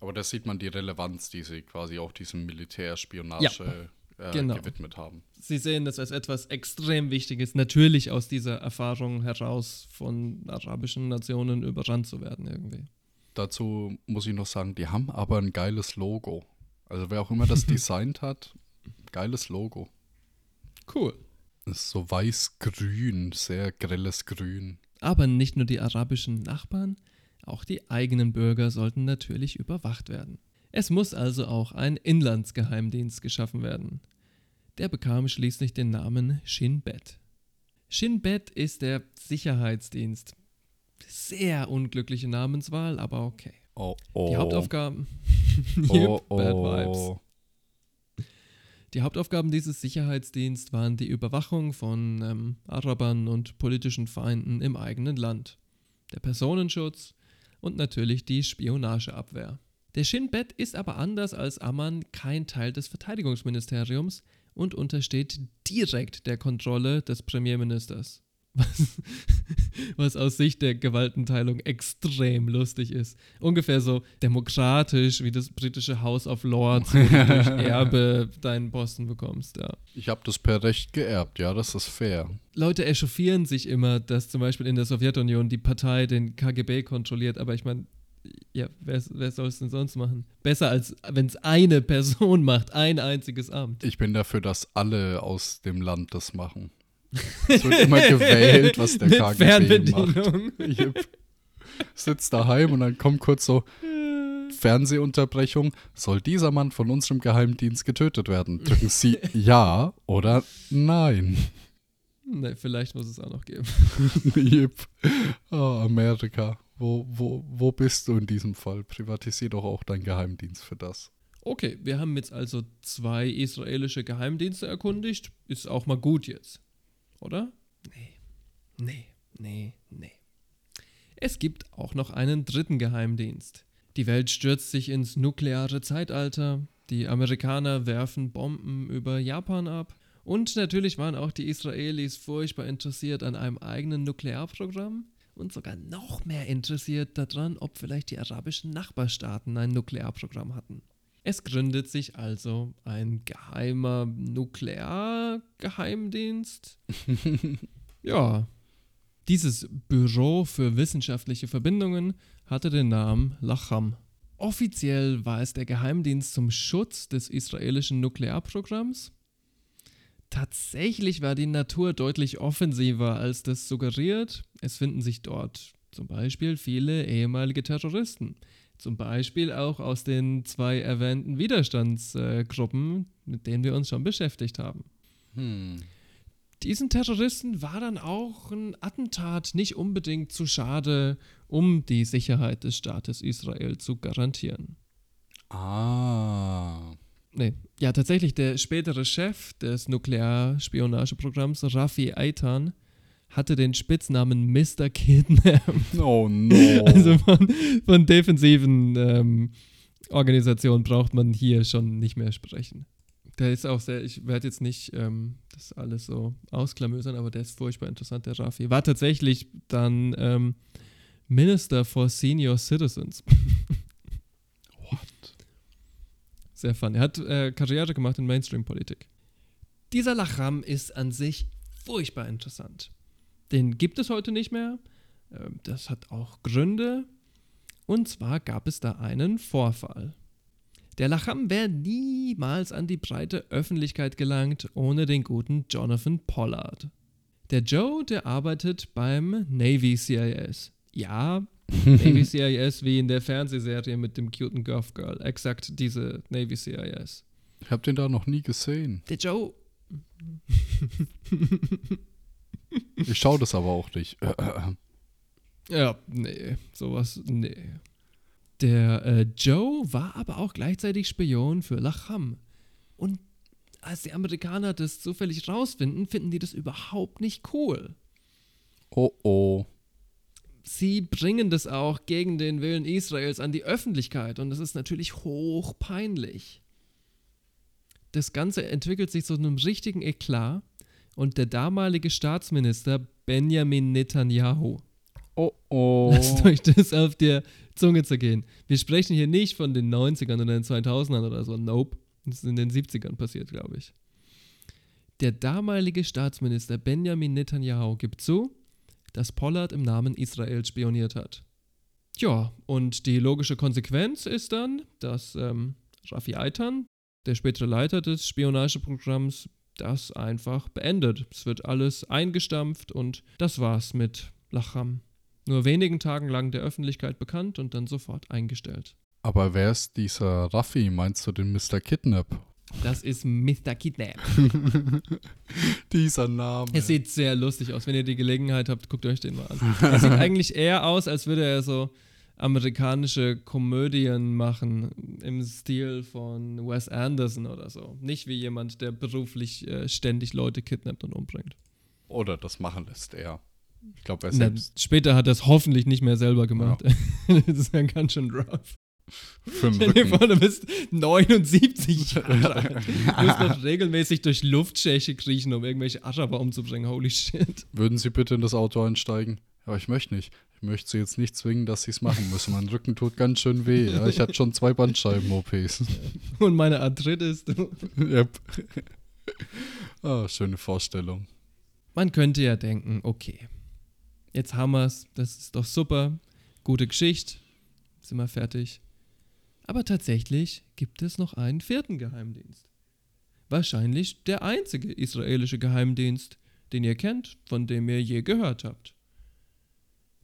Aber da sieht man die Relevanz, die sie quasi auch diesem Militärspionage äh, genau. gewidmet haben. Sie sehen das als etwas extrem Wichtiges, natürlich aus dieser Erfahrung heraus, von arabischen Nationen überrannt zu werden irgendwie. Dazu muss ich noch sagen, die haben aber ein geiles Logo. Also wer auch immer das [LAUGHS] designt hat, geiles Logo. Cool. Ist so weiß-grün, sehr grelles Grün. Aber nicht nur die arabischen Nachbarn, auch die eigenen Bürger sollten natürlich überwacht werden. Es muss also auch ein Inlandsgeheimdienst geschaffen werden. Der bekam schließlich den Namen Shin Bet. Shin Bet ist der Sicherheitsdienst. Sehr unglückliche Namenswahl, aber okay. Oh, oh. Die Hauptaufgaben. [LAUGHS] Oh, Yep, Bad Vibes. oh. Die Hauptaufgaben dieses Sicherheitsdienstes waren die Überwachung von ähm, Arabern und politischen Feinden im eigenen Land, der Personenschutz und natürlich die Spionageabwehr. Der Shin Bet ist aber anders als Amman kein Teil des Verteidigungsministeriums und untersteht direkt der Kontrolle des Premierministers. Was, [LAUGHS] was aus Sicht der Gewaltenteilung extrem lustig ist. Ungefähr so demokratisch wie das britische House of Lords, wo du [LAUGHS] durch Erbe deinen Posten bekommst. Ja. Ich habe das per Recht geerbt, ja, das ist fair. Leute echauffieren sich immer, dass zum Beispiel in der Sowjetunion die Partei den KGB kontrolliert, aber ich meine, ja, wer, wer soll es denn sonst machen? Besser als wenn es eine Person [LAUGHS] macht, ein einziges Amt. Ich bin dafür, dass alle aus dem Land das machen. Es wird immer gewählt, was der Mit KGB Fernbedienung. macht. Ich sitze daheim und dann kommt kurz so Fernsehunterbrechung. Soll dieser Mann von unserem Geheimdienst getötet werden? Drücken Sie [LAUGHS] Ja oder Nein. Ne, vielleicht muss es auch noch geben. [LAUGHS] Jep. Oh, Amerika. Wo, wo, wo bist du in diesem Fall? Privatisier doch auch deinen Geheimdienst für das. Okay, wir haben jetzt also zwei israelische Geheimdienste erkundigt. Ist auch mal gut jetzt. Oder? Nee. Nee, nee, nee. Es gibt auch noch einen dritten Geheimdienst. Die Welt stürzt sich ins nukleare Zeitalter. Die Amerikaner werfen Bomben über Japan ab. Und natürlich waren auch die Israelis furchtbar interessiert an einem eigenen Nuklearprogramm und sogar noch mehr interessiert daran, ob vielleicht die arabischen Nachbarstaaten ein Nuklearprogramm hatten. Es gründet sich also ein geheimer Nukleargeheimdienst. [LAUGHS] ja, dieses Büro für wissenschaftliche Verbindungen hatte den Namen Lacham. Offiziell war es der Geheimdienst zum Schutz des israelischen Nuklearprogramms. Tatsächlich war die Natur deutlich offensiver, als das suggeriert. Es finden sich dort zum Beispiel viele ehemalige Terroristen. Zum Beispiel auch aus den zwei erwähnten Widerstandsgruppen, mit denen wir uns schon beschäftigt haben. Diesen Terroristen war dann auch ein Attentat nicht unbedingt zu schade, um die Sicherheit des Staates Israel zu garantieren. Ah. Nee, ja, tatsächlich, der spätere Chef des Nuklearspionageprogramms, Rafi Eitan, hatte den Spitznamen Mr. Kidnap. [LAUGHS] Oh no. Also von, von defensiven ähm, Organisationen braucht man hier schon nicht mehr sprechen. Der ist auch sehr, ich werde jetzt nicht ähm, das alles so ausklamösern, aber der ist furchtbar interessant, der Rafi. War tatsächlich dann ähm, Minister for Senior Citizens. [LAUGHS] What? Sehr fun. Er hat äh, Karriere gemacht in Mainstream-Politik. Dieser Lachram ist an sich furchtbar interessant. Den gibt es heute nicht mehr. Ähm, Das hat auch Gründe. Und zwar gab es da einen Vorfall. Der Lacham wäre niemals an die breite Öffentlichkeit gelangt ohne den guten Jonathan Pollard. Der Joe, der arbeitet beim Navy CIS. Ja, [LAUGHS] Navy CIS wie in der Fernsehserie mit dem cuten Golf Girl. Exakt diese Navy CIS. Ich habe den da noch nie gesehen. Der Joe. [LAUGHS] Ich schaue das aber auch nicht. [LAUGHS] Ja, nee, sowas, nee. Der äh, Joe war aber auch gleichzeitig Spion für Lacham. Und als die Amerikaner das zufällig rausfinden, finden die das überhaupt nicht cool. Oh oh. Sie bringen das auch gegen den Willen Israels an die Öffentlichkeit und das ist natürlich hoch peinlich. Das Ganze entwickelt sich zu einem richtigen Eklat und der damalige Staatsminister Benjamin Netanyahu Oh oh. Lasst euch das auf der Zunge zergehen. Wir sprechen hier nicht von den 90ern oder den 2000ern oder so. Nope. Das ist in den 70ern passiert, glaube ich. Der damalige Staatsminister Benjamin Netanyahu gibt zu, dass Pollard im Namen Israels spioniert hat. Ja, und die logische Konsequenz ist dann, dass ähm, Rafi Eitan, der spätere Leiter des Spionageprogramms, das einfach beendet. Es wird alles eingestampft und das war's mit Lachram. Nur wenigen Tagen lang der Öffentlichkeit bekannt und dann sofort eingestellt. Aber wer ist dieser Raffi? Meinst du den Mr. Kidnap? Das ist Mr. Kidnap. [LAUGHS] dieser Name. Es sieht sehr lustig aus. Wenn ihr die Gelegenheit habt, guckt euch den mal an. Er sieht [LAUGHS] eigentlich eher aus, als würde er so amerikanische Komödien machen im Stil von Wes Anderson oder so. Nicht wie jemand, der beruflich äh, ständig Leute kidnappt und umbringt. Oder das machen lässt er. Ich glaube, er Na, selbst. später hat er es hoffentlich nicht mehr selber gemacht. [LAUGHS] das ist ja ganz schön rough. Stell dir vor, du bist 79 [LAUGHS] Jahre alt. Du musst noch regelmäßig durch Luftschäche kriechen, um irgendwelche Araber umzubringen. Holy shit. Würden Sie bitte in das Auto einsteigen? Ja, ich möchte nicht. Ich möchte Sie jetzt nicht zwingen, dass Sie es machen müssen. Mein Rücken tut ganz schön weh. Ja, ich hatte schon zwei Bandscheiben-OPs. [LAUGHS] Und meine Arthritis. Du. yep. Ah, schöne Vorstellung. Man könnte ja denken, okay, jetzt haben wir es, das ist doch super, gute Geschichte, sind wir fertig. Aber tatsächlich gibt es noch einen vierten Geheimdienst. Wahrscheinlich der einzige israelische Geheimdienst, den ihr kennt, von dem ihr je gehört habt.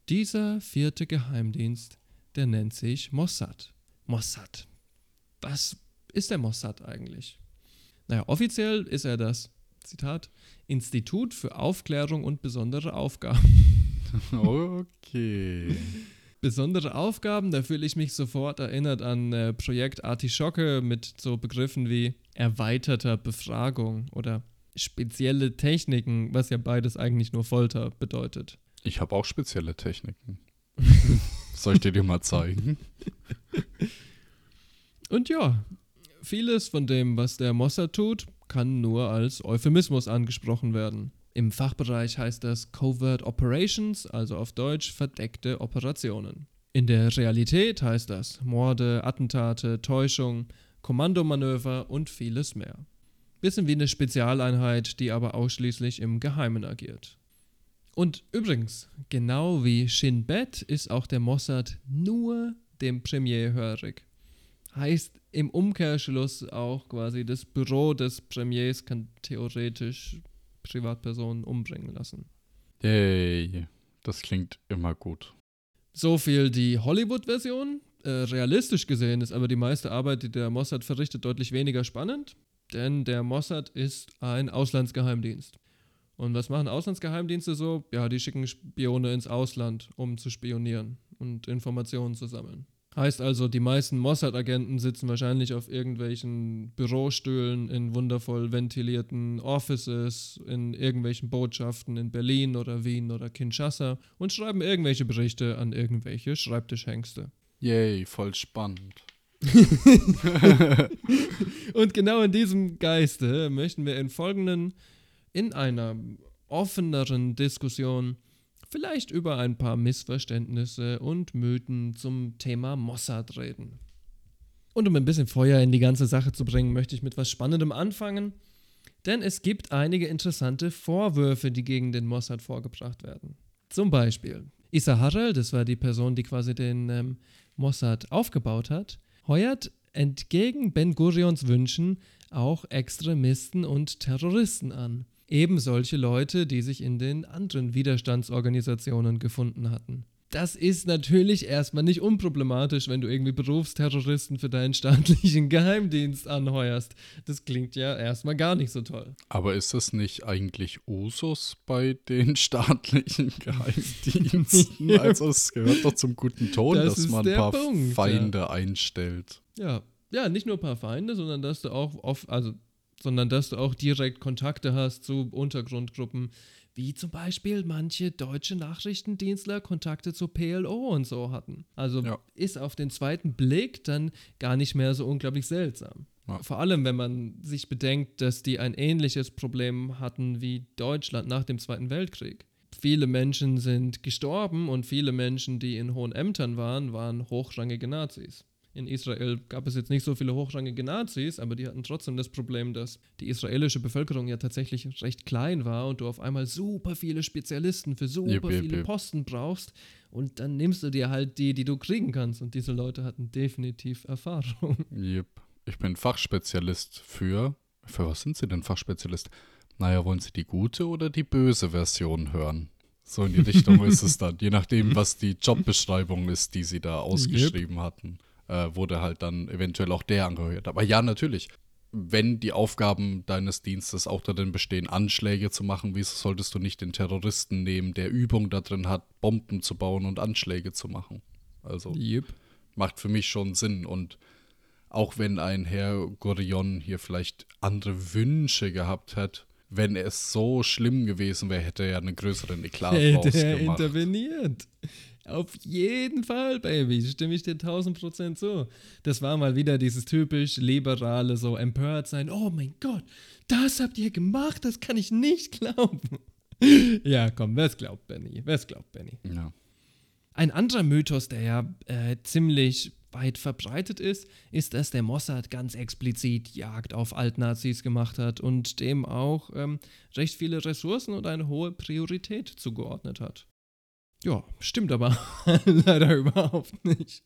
Dieser vierte Geheimdienst, der nennt sich Mossad. Mossad. Was ist der Mossad eigentlich? Naja, offiziell ist er das, Zitat, Institut für Aufklärung und besondere Aufgaben. [LAUGHS] Okay. Besondere Aufgaben, da fühle ich mich sofort erinnert an äh, Projekt Artischocke mit so Begriffen wie erweiterter Befragung oder spezielle Techniken, was ja beides eigentlich nur Folter bedeutet. Ich habe auch spezielle Techniken. [LAUGHS] Soll ich dir die mal zeigen? [LAUGHS] Und ja, vieles von dem, was der Mossad tut, kann nur als Euphemismus angesprochen werden. Im Fachbereich heißt das Covert Operations, also auf Deutsch verdeckte Operationen. In der Realität heißt das Morde, Attentate, Täuschung, Kommandomanöver und vieles mehr. Bisschen wie eine Spezialeinheit, die aber ausschließlich im Geheimen agiert. Und übrigens, genau wie Shin Bet ist auch der Mossad nur dem Premier hörig. Heißt im Umkehrschluss auch quasi, das Büro des Premiers kann theoretisch Privatpersonen umbringen lassen. Yay. Das klingt immer gut. So viel die Hollywood-Version. Äh, realistisch gesehen ist aber die meiste Arbeit, die der Mossad verrichtet, deutlich weniger spannend, denn der Mossad ist ein Auslandsgeheimdienst. Und was machen Auslandsgeheimdienste so? Ja, die schicken Spione ins Ausland, um zu spionieren und Informationen zu sammeln. Heißt also, die meisten Mossad-Agenten sitzen wahrscheinlich auf irgendwelchen Bürostühlen in wundervoll ventilierten Offices, in irgendwelchen Botschaften in Berlin oder Wien oder Kinshasa und schreiben irgendwelche Berichte an irgendwelche Schreibtischhengste. Yay, voll spannend. [LAUGHS] Und genau in diesem Geiste möchten wir in folgenden, in einer offeneren Diskussion, vielleicht über ein paar Missverständnisse und Mythen zum Thema Mossad reden. Und um ein bisschen Feuer in die ganze Sache zu bringen, möchte ich mit was Spannendem anfangen, denn es gibt einige interessante Vorwürfe, die gegen den Mossad vorgebracht werden. Zum Beispiel, Issa Harel, das war die Person, die quasi den ähm, Mossad aufgebaut hat, heuert entgegen Ben Gurions Wünschen auch Extremisten und Terroristen an. Eben solche Leute, die sich in den anderen Widerstandsorganisationen gefunden hatten. Das ist natürlich erstmal nicht unproblematisch, wenn du irgendwie Berufsterroristen für deinen staatlichen [LAUGHS] Geheimdienst anheuerst. Das klingt ja erstmal gar nicht so toll. Aber ist das nicht eigentlich Usus bei den staatlichen [LAUGHS] Geheimdiensten? [LAUGHS] also es gehört doch zum guten Ton, Das dass man ein paar Punkt, ja. Feinde einstellt. Ja, ja, nicht nur ein paar Feinde, sondern dass du auch oft, also, sondern dass du auch direkt Kontakte hast zu Untergrundgruppen, wie zum Beispiel manche deutsche Nachrichtendienstler Kontakte zu PLO und so hatten. Also Ja. ist auf den zweiten Blick dann gar nicht mehr so unglaublich seltsam. Ja. Vor allem, wenn man sich bedenkt, dass die ein ähnliches Problem hatten wie Deutschland nach dem Zweiten Weltkrieg. Viele Menschen sind gestorben und viele Menschen, die in hohen Ämtern waren, waren hochrangige Nazis. In Israel gab es jetzt nicht so viele hochrangige Nazis, aber die hatten trotzdem das Problem, dass die israelische Bevölkerung ja tatsächlich recht klein war und du auf einmal super viele Spezialisten für super jep, viele jep. Posten brauchst und dann nimmst du dir halt die, die du kriegen kannst und diese Leute hatten definitiv Erfahrung. [LAUGHS] Yep. Ich bin Fachspezialist für. Für was sind Sie denn Fachspezialist? Naja, wollen Sie die gute oder die böse Version hören? So in die Richtung ist es dann. Je nachdem, was die Jobbeschreibung ist, die sie da ausgeschrieben hatten, äh, wurde halt dann eventuell auch der angehört. Aber ja, natürlich. Wenn die Aufgaben deines Dienstes auch darin bestehen, Anschläge zu machen, wieso solltest du nicht den Terroristen nehmen, der Übung darin hat, Bomben zu bauen und Anschläge zu machen? Also Yep. macht für mich schon Sinn. Und auch wenn ein Herr Gorion hier vielleicht andere Wünsche gehabt hätte, wenn es so schlimm gewesen wäre, hätte er ja einen größeren Eklat Hätte er interveniert. Auf jeden Fall, Baby. Stimme ich dir 1000 Prozent zu. Das war mal wieder dieses typisch liberale, so empört sein. Oh mein Gott, das habt ihr gemacht, das kann ich nicht glauben. [LAUGHS] ja, komm, wer es glaubt, Benny? Wer es glaubt, Benny? Ja. Ein anderer Mythos, der ja äh, ziemlich weit verbreitet ist, ist, dass der Mossad ganz explizit Jagd auf Altnazis gemacht hat und dem auch ähm, recht viele Ressourcen und eine hohe Priorität zugeordnet hat. Ja, stimmt aber [LAUGHS] leider überhaupt nicht.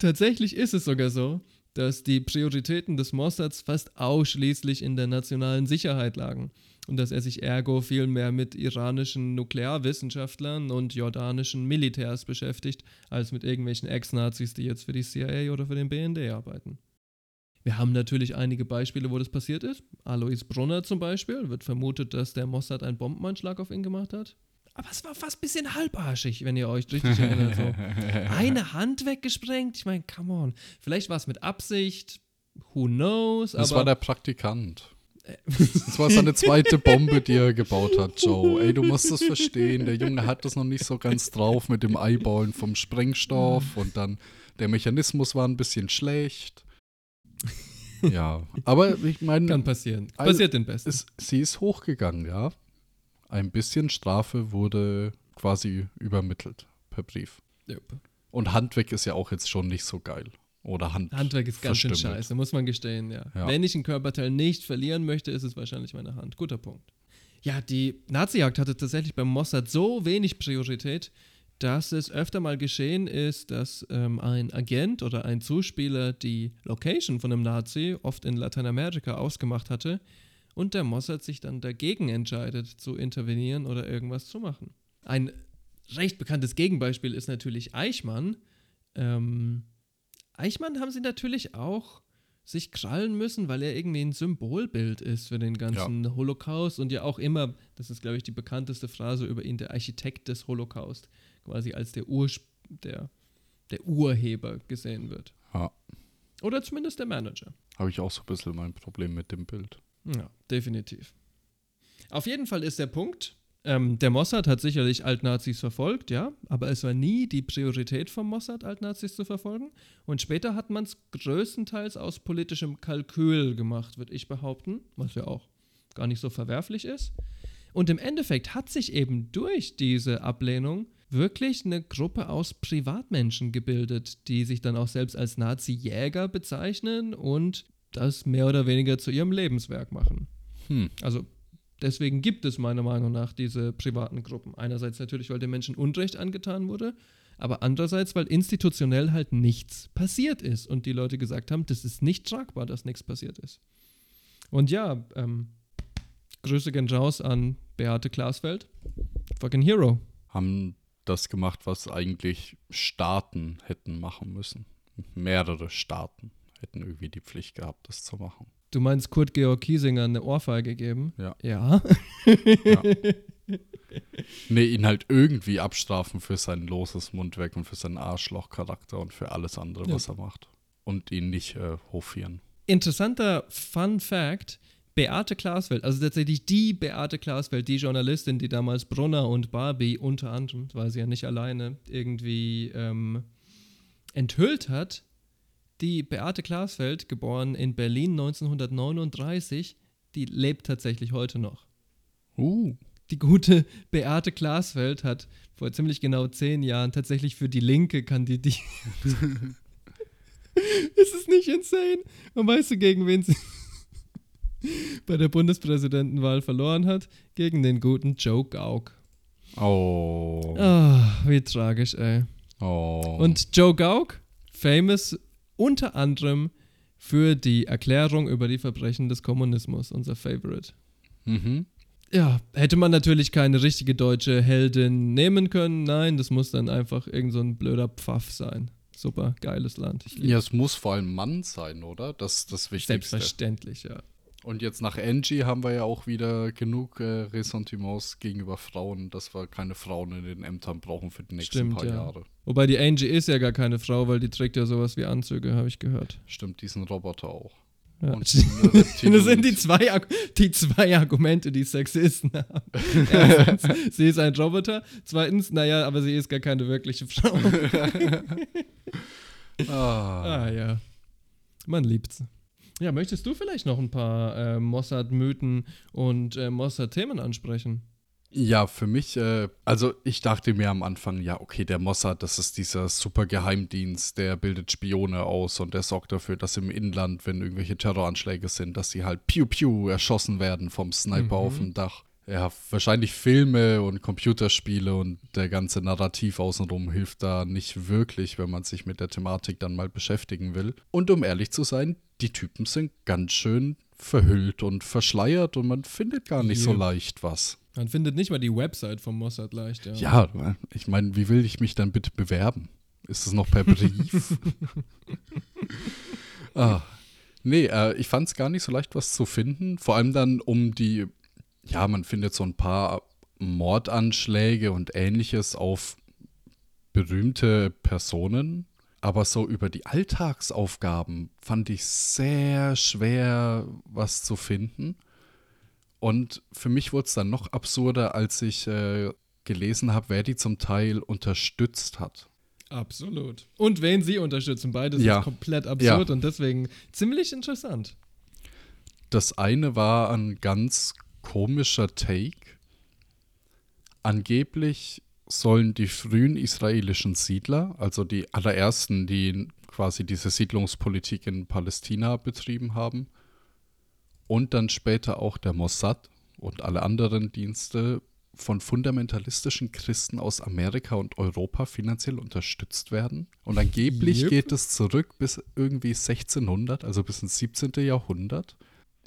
Tatsächlich ist es sogar so, dass die Prioritäten des Mossads fast ausschließlich in der nationalen Sicherheit lagen und dass er sich ergo viel mehr mit iranischen Nuklearwissenschaftlern und jordanischen Militärs beschäftigt, als mit irgendwelchen Ex-Nazis, die jetzt für die CIA oder für den BND arbeiten. Wir haben natürlich einige Beispiele, wo das passiert ist. Alois Brunner zum Beispiel wird vermutet, dass der Mossad einen Bombenanschlag auf ihn gemacht hat. Aber es war fast ein bisschen halbarschig, wenn ihr euch richtig erinnert. So. [LAUGHS] Eine Hand weggesprengt. Ich meine, come on. Vielleicht war es mit Absicht. Who knows? Das war der Praktikant. Das war seine zweite Bombe, die er gebaut hat, Joe. Ey, du musst das verstehen. Der Junge hat das noch nicht so ganz drauf mit dem Eyeballen vom Sprengstoff und dann der Mechanismus war ein bisschen schlecht. Ja, aber ich meine, kann passieren. Also, Passiert den Besten. es, sie ist hochgegangen, ja. Ein bisschen Strafe wurde quasi übermittelt per Brief. Jupp. Und Handwerk ist ja auch jetzt schon nicht so geil. Oder Hand Handwerk ist ganz schön scheiße, muss man gestehen, ja. Ja. Wenn ich ein Körperteil nicht verlieren möchte, ist es wahrscheinlich meine Hand. Guter Punkt. Ja, die Nazi-Jagd hatte tatsächlich beim Mossad so wenig Priorität, dass es öfter mal geschehen ist, dass ähm, ein Agent oder ein Zuspieler die Location von einem Nazi, oft in Lateinamerika, ausgemacht hatte und der Mossad sich dann dagegen entscheidet, zu intervenieren oder irgendwas zu machen. Ein recht bekanntes Gegenbeispiel ist natürlich Eichmann. Ähm, Eichmann haben sie natürlich auch sich krallen müssen, weil er irgendwie ein Symbolbild ist für den ganzen Holocaust und ja auch immer, das ist glaube ich die bekannteste Phrase über ihn, der Architekt des Holocaust, quasi als der, Ursp der, der Urheber gesehen wird. Ja, Oder zumindest der Manager. habe ich auch so ein bisschen mein Problem mit dem Bild. Ja, definitiv. Auf jeden Fall ist der Punkt, ähm, der Mossad hat sicherlich Altnazis verfolgt, ja, aber es war nie die Priorität vom Mossad, Altnazis zu verfolgen. Und später hat man es größtenteils aus politischem Kalkül gemacht, würde ich behaupten, was ja auch gar nicht so verwerflich ist. Und im Endeffekt hat sich eben durch diese Ablehnung wirklich eine Gruppe aus Privatmenschen gebildet, die sich dann auch selbst als Nazi-Jäger bezeichnen und das mehr oder weniger zu ihrem Lebenswerk machen. Hm. Also deswegen gibt es meiner Meinung nach diese privaten Gruppen. Einerseits natürlich, weil den Menschen Unrecht angetan wurde, aber andererseits, weil institutionell halt nichts passiert ist und die Leute gesagt haben, das ist nicht tragbar, dass nichts passiert ist. Und ja, ähm, Grüße gehen raus an Beate Glasfeld. Fucking Hero. Haben das gemacht, was eigentlich Staaten hätten machen müssen. Mehrere Staaten hätten irgendwie die Pflicht gehabt, das zu machen. Du meinst Kurt Georg Kiesinger eine Ohrfeige geben? Ja. Ja. Nee, ihn halt irgendwie abstrafen für sein loses Mundwerk und für seinen Arschlochcharakter und für alles andere, Ja. was er macht. Und ihn nicht äh, hofieren. interessanter Fun Fact: Beate Glasfeld, also tatsächlich die Beate Glasfeld, die Journalistin, die damals Brunner und Barbie unter anderem, war sie ja nicht alleine, irgendwie ähm, enthüllt hat. Die Beate Glasfeld, geboren in Berlin 1939, die lebt tatsächlich heute noch. Uh. Die gute Beate Glasfeld hat vor ziemlich genau zehn Jahren tatsächlich für die Linke kandidiert. [LAUGHS] ist es nicht insane? Und weißt du, gegen wen sie [LAUGHS] bei der Bundespräsidentenwahl verloren hat? Gegen den guten Joe Gauck. Oh. Ah, wie tragisch, ey. Oh. Und Joe Gauck, famous unter anderem für die Erklärung über die Verbrechen des Kommunismus, unser Favorite. Mhm. ja, hätte man natürlich keine richtige deutsche Heldin nehmen können. Nein, das muss dann einfach irgend so ein blöder Pfaff sein. Super, geiles Land. Ja, es muss vor allem Mann sein, oder? Das ist das Wichtigste. Selbstverständlich, ja. Und jetzt nach Angie haben wir ja auch wieder genug äh, Ressentiments gegenüber Frauen, dass wir keine Frauen in den Ämtern brauchen für die nächsten Stimmt, paar ja. Jahre. Wobei die Angie ist ja gar keine Frau, weil die trägt ja sowas wie Anzüge, habe ich gehört. Stimmt, diesen Roboter auch. Ja. Und. [LAUGHS] Das sind die zwei, die zwei Argumente, die Sexisten haben. [LAUGHS] Erstens, sie ist ein Roboter. Zweitens, naja, aber sie ist gar keine wirkliche Frau. [LAUGHS] ah, ah ja, man liebt's. Ja, möchtest du vielleicht noch ein paar äh, Mossad-Mythen und äh, Mossad-Themen ansprechen? Ja, für mich, äh, also ich dachte mir am Anfang, ja, okay, der Mossad, das ist dieser super Geheimdienst, der bildet Spione aus und der sorgt dafür, dass im Inland, wenn irgendwelche Terroranschläge sind, dass sie halt piu piu erschossen werden vom Sniper auf dem Dach. Ja, wahrscheinlich Filme und Computerspiele und der ganze Narrativ außenrum hilft da nicht wirklich, wenn man sich mit der Thematik dann mal beschäftigen will. Und um ehrlich zu sein, die Typen sind ganz schön verhüllt und verschleiert und man findet gar nicht so Ja. leicht was. Man findet nicht mal die Website vom Mossad leicht, ja. Ja, ich meine, wie will ich mich dann bitte bewerben? Ist es noch per Brief? [LAUGHS] ah, nee, äh, ich fand es gar nicht so leicht, was zu finden. Vor allem dann um die, ja, man findet so ein paar Mordanschläge und ähnliches auf berühmte Personen. Aber so über die Alltagsaufgaben fand ich sehr schwer, was zu finden. Und für mich wurde es dann noch absurder, als ich äh, gelesen habe, wer die zum Teil unterstützt hat. Absolut. Und wen sie unterstützen, beides Ja. ist komplett absurd Ja. und deswegen ziemlich interessant. Das eine war ein ganz komischer Take. Angeblich sollen die frühen israelischen Siedler, also die allerersten, die quasi diese Siedlungspolitik in Palästina betrieben haben, und dann später auch der Mossad und alle anderen Dienste von fundamentalistischen Christen aus Amerika und Europa finanziell unterstützt werden. Und angeblich Yep. geht es zurück bis irgendwie 1600, also bis ins 17. Jahrhundert,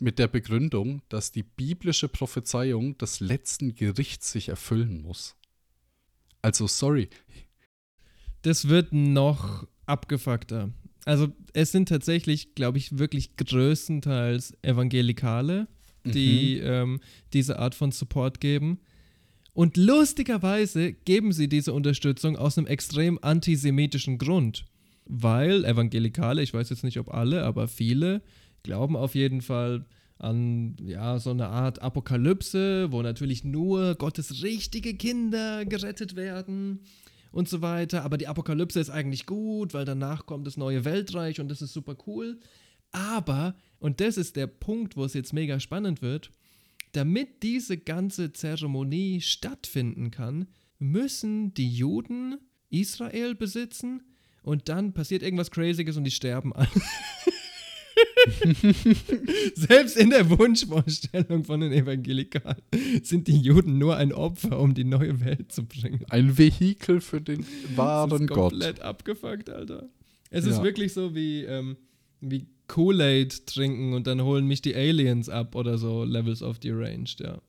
mit der Begründung, dass die biblische Prophezeiung des letzten Gerichts sich erfüllen muss. Also, sorry, Das wird noch abgefuckter. Also es sind tatsächlich, glaube ich, wirklich größtenteils Evangelikale, die ähm, diese Art von Support geben. Und lustigerweise geben sie diese Unterstützung aus einem extrem antisemitischen Grund. Weil Evangelikale, ich weiß jetzt nicht, ob alle, aber viele, glauben auf jeden Fall an ja, so eine Art Apokalypse, wo natürlich nur Gottes richtige Kinder gerettet werden und so weiter. Aber die Apokalypse ist eigentlich gut, weil danach kommt das neue Weltreich und das ist super cool. Aber, und das ist der Punkt, wo es jetzt mega spannend wird, damit diese ganze Zeremonie stattfinden kann, müssen die Juden Israel besitzen und dann passiert irgendwas Crazyes und die sterben alle. [LAUGHS] [LAUGHS] Selbst in der Wunschvorstellung von den Evangelikalen sind die Juden nur ein Opfer, um die neue Welt zu bringen. ein Vehikel für den [LAUGHS] Das wahren ist Gott. komplett abgefuckt, Alter. Es ist Ja. wirklich so wie, ähm, wie Kool-Aid trinken und dann holen mich die Aliens ab oder so, Levels of Deranged, ja.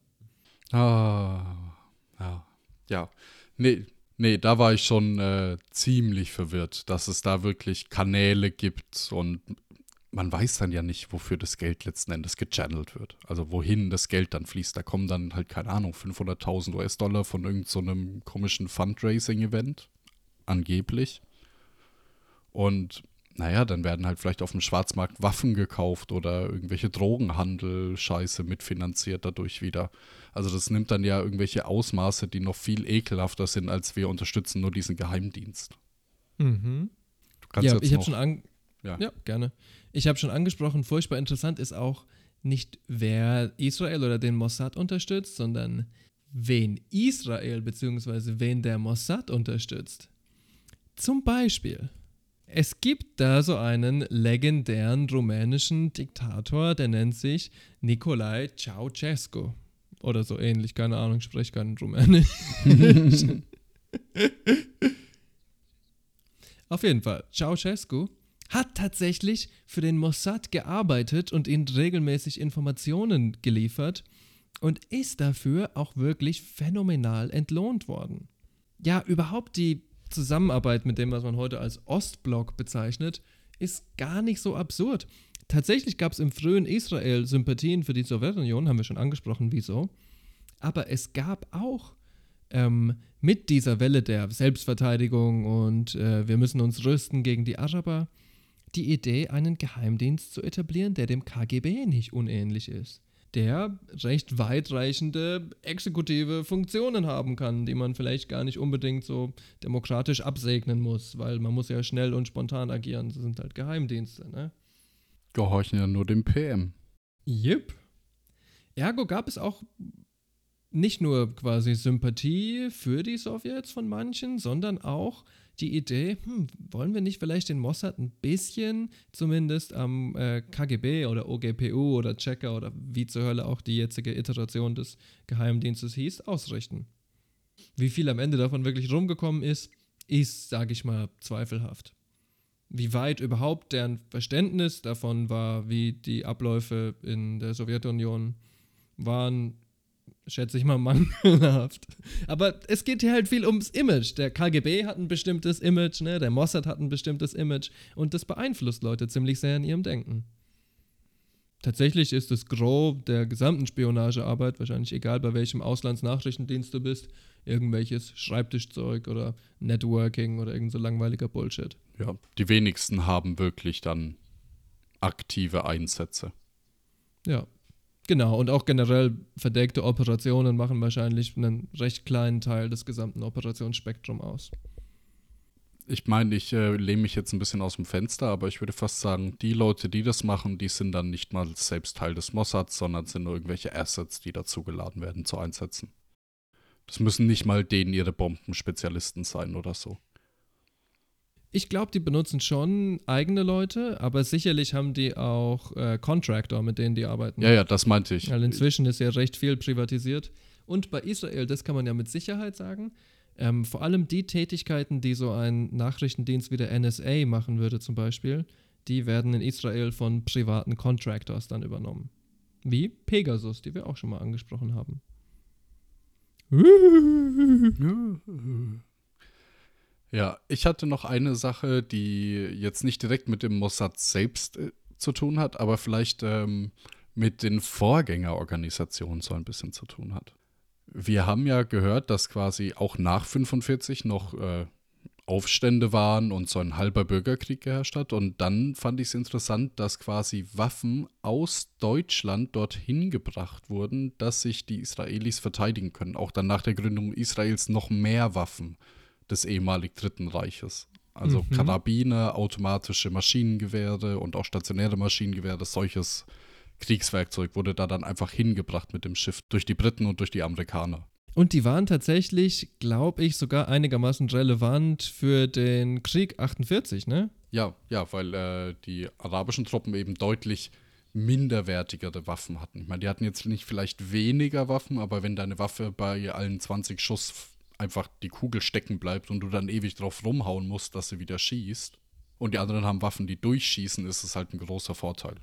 Ah, ja. Ja. Nee, nee, da war ich schon äh, ziemlich verwirrt, dass es da wirklich Kanäle gibt und man weiß dann ja nicht, wofür das Geld letzten Endes gechannelt wird. Also wohin das Geld dann fließt. Da kommen dann halt, keine Ahnung, 500.000 US-Dollar von irgendeinem so einem komischen Fundraising-Event. Angeblich. Und naja, dann werden halt vielleicht auf dem Schwarzmarkt Waffen gekauft oder irgendwelche Drogenhandel-Scheiße mitfinanziert dadurch wieder. Also das nimmt dann ja irgendwelche Ausmaße, die noch viel ekelhafter sind, als wir unterstützen nur diesen Geheimdienst. Mhm. Du kannst Ja, jetzt ich habe schon an ja. ja, gerne. Ich habe schon angesprochen, furchtbar interessant ist auch nicht, wer Israel oder den Mossad unterstützt, sondern wen Israel bzw. wen der Mossad unterstützt. Zum Beispiel, es gibt da so einen legendären rumänischen Diktator, der nennt sich Nicolae Ceausescu. Oder so ähnlich, keine Ahnung, ich spreche kein Rumänisch. [LAUGHS] Auf jeden Fall, Ceausescu hat tatsächlich für den Mossad gearbeitet und ihnen regelmäßig Informationen geliefert. und ist dafür auch wirklich phänomenal entlohnt worden. Ja, überhaupt die Zusammenarbeit mit dem, was man heute als Ostblock bezeichnet, ist gar nicht so absurd. Tatsächlich gab es im frühen Israel Sympathien für die Sowjetunion, haben wir schon angesprochen, wieso. Aber es gab auch ähm, mit dieser Welle der Selbstverteidigung und äh, wir müssen uns rüsten gegen die Araber die Idee, einen Geheimdienst zu etablieren, der dem KGB nicht unähnlich ist. Der recht weitreichende exekutive Funktionen haben kann, die man vielleicht gar nicht unbedingt so demokratisch absegnen muss, weil man muss ja schnell und spontan agieren. Das sind halt Geheimdienste, ne? Gehorchen ja nur dem PM. Yep. Ergo gab es auch nicht nur quasi Sympathie für die Sowjets von manchen, sondern auch die Idee, hm, wollen wir nicht vielleicht den Mossad ein bisschen zumindest am äh, KGB oder OGPU oder Checker oder wie zur Hölle auch die jetzige Iteration des Geheimdienstes hieß, ausrichten. Wie viel am Ende davon wirklich rumgekommen ist, ist, sage ich mal, zweifelhaft. Wie weit überhaupt deren Verständnis davon war, wie die Abläufe in der Sowjetunion waren, schätze ich mal, mangelhaft. Aber es geht hier halt viel ums Image. Der KGB hat ein bestimmtes Image, ne? der Mossad hat ein bestimmtes Image und das beeinflusst Leute ziemlich sehr in ihrem Denken. Tatsächlich ist das Gros der gesamten Spionagearbeit, wahrscheinlich egal bei welchem Auslandsnachrichtendienst du bist, irgendwelches Schreibtischzeug oder Networking oder irgend so langweiliger Bullshit. Ja, die wenigsten haben wirklich dann aktive Einsätze. Ja, Genau, und auch generell verdeckte Operationen machen wahrscheinlich einen recht kleinen Teil des gesamten Operationsspektrums aus. Ich meine, ich äh, lehne mich jetzt ein bisschen aus dem Fenster, aber ich würde fast sagen, die Leute, die das machen, die sind dann nicht mal selbst Teil des Mossads, sondern sind nur irgendwelche Assets, die dazugeladen werden zu Einsätzen. Das müssen nicht mal denen ihre Bombenspezialisten sein oder so. Ich glaube, die benutzen schon eigene Leute, aber sicherlich haben die auch äh, Contractor, mit denen die arbeiten. Ja, ja, das meinte ich. Weil inzwischen ist ja recht viel privatisiert. Und bei Israel, das kann man ja mit Sicherheit sagen, ähm, vor allem die Tätigkeiten, die so ein Nachrichtendienst wie der NSA machen würde zum Beispiel, die werden in Israel von privaten Contractors dann übernommen. Wie Pegasus, die wir auch schon mal angesprochen haben. [LAUGHS] Ja, ich hatte noch eine Sache, die jetzt nicht direkt mit dem Mossad selbst äh, zu tun hat, aber vielleicht ähm, mit den Vorgängerorganisationen so ein bisschen zu tun hat. Wir haben ja gehört, dass quasi auch nach 45 noch äh, Aufstände waren und so ein halber Bürgerkrieg geherrscht hat. Und dann fand ich es interessant, dass quasi Waffen aus Deutschland dorthin gebracht wurden, dass sich die Israelis verteidigen können. Auch dann nach der Gründung Israels noch mehr Waffen des ehemalig Dritten Reiches. Also mhm. Karabiner, automatische Maschinengewehre und auch stationäre Maschinengewehre, solches Kriegswerkzeug wurde da dann einfach hingebracht mit dem Schiff durch die Briten und durch die Amerikaner. Und die waren tatsächlich, glaube ich, sogar einigermaßen relevant für den Krieg 48, ne? Ja, ja, weil äh, die arabischen Truppen eben deutlich minderwertigere Waffen hatten. Ich meine, die hatten jetzt nicht vielleicht weniger Waffen, aber wenn deine Waffe bei allen 20 Schuss einfach die Kugel stecken bleibt und du dann ewig drauf rumhauen musst, dass sie wieder schießt. Und die anderen haben Waffen, die durchschießen, ist es halt ein großer Vorteil.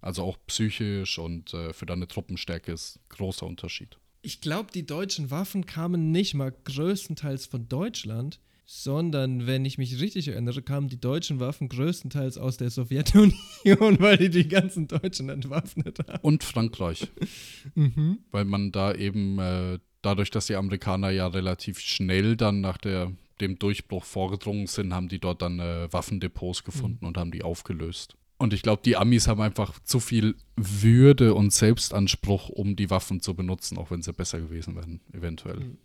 Also auch psychisch und äh, für deine Truppenstärke ist großer Unterschied. Ich glaube, die deutschen Waffen kamen nicht mal größtenteils von Deutschland, sondern, wenn ich mich richtig erinnere, kamen die deutschen Waffen größtenteils aus der Sowjetunion, [LAUGHS] weil die die ganzen Deutschen entwaffnet haben. Und Frankreich. [LAUGHS] mhm. Weil man da eben äh, dadurch, dass die Amerikaner ja relativ schnell dann nach der, dem Durchbruch vorgedrungen sind, haben die dort dann äh, Waffendepots gefunden mhm. und haben die aufgelöst. Und ich glaube, die Amis haben einfach zu viel Würde und Selbstanspruch, um die Waffen zu benutzen, auch wenn sie besser gewesen wären, eventuell.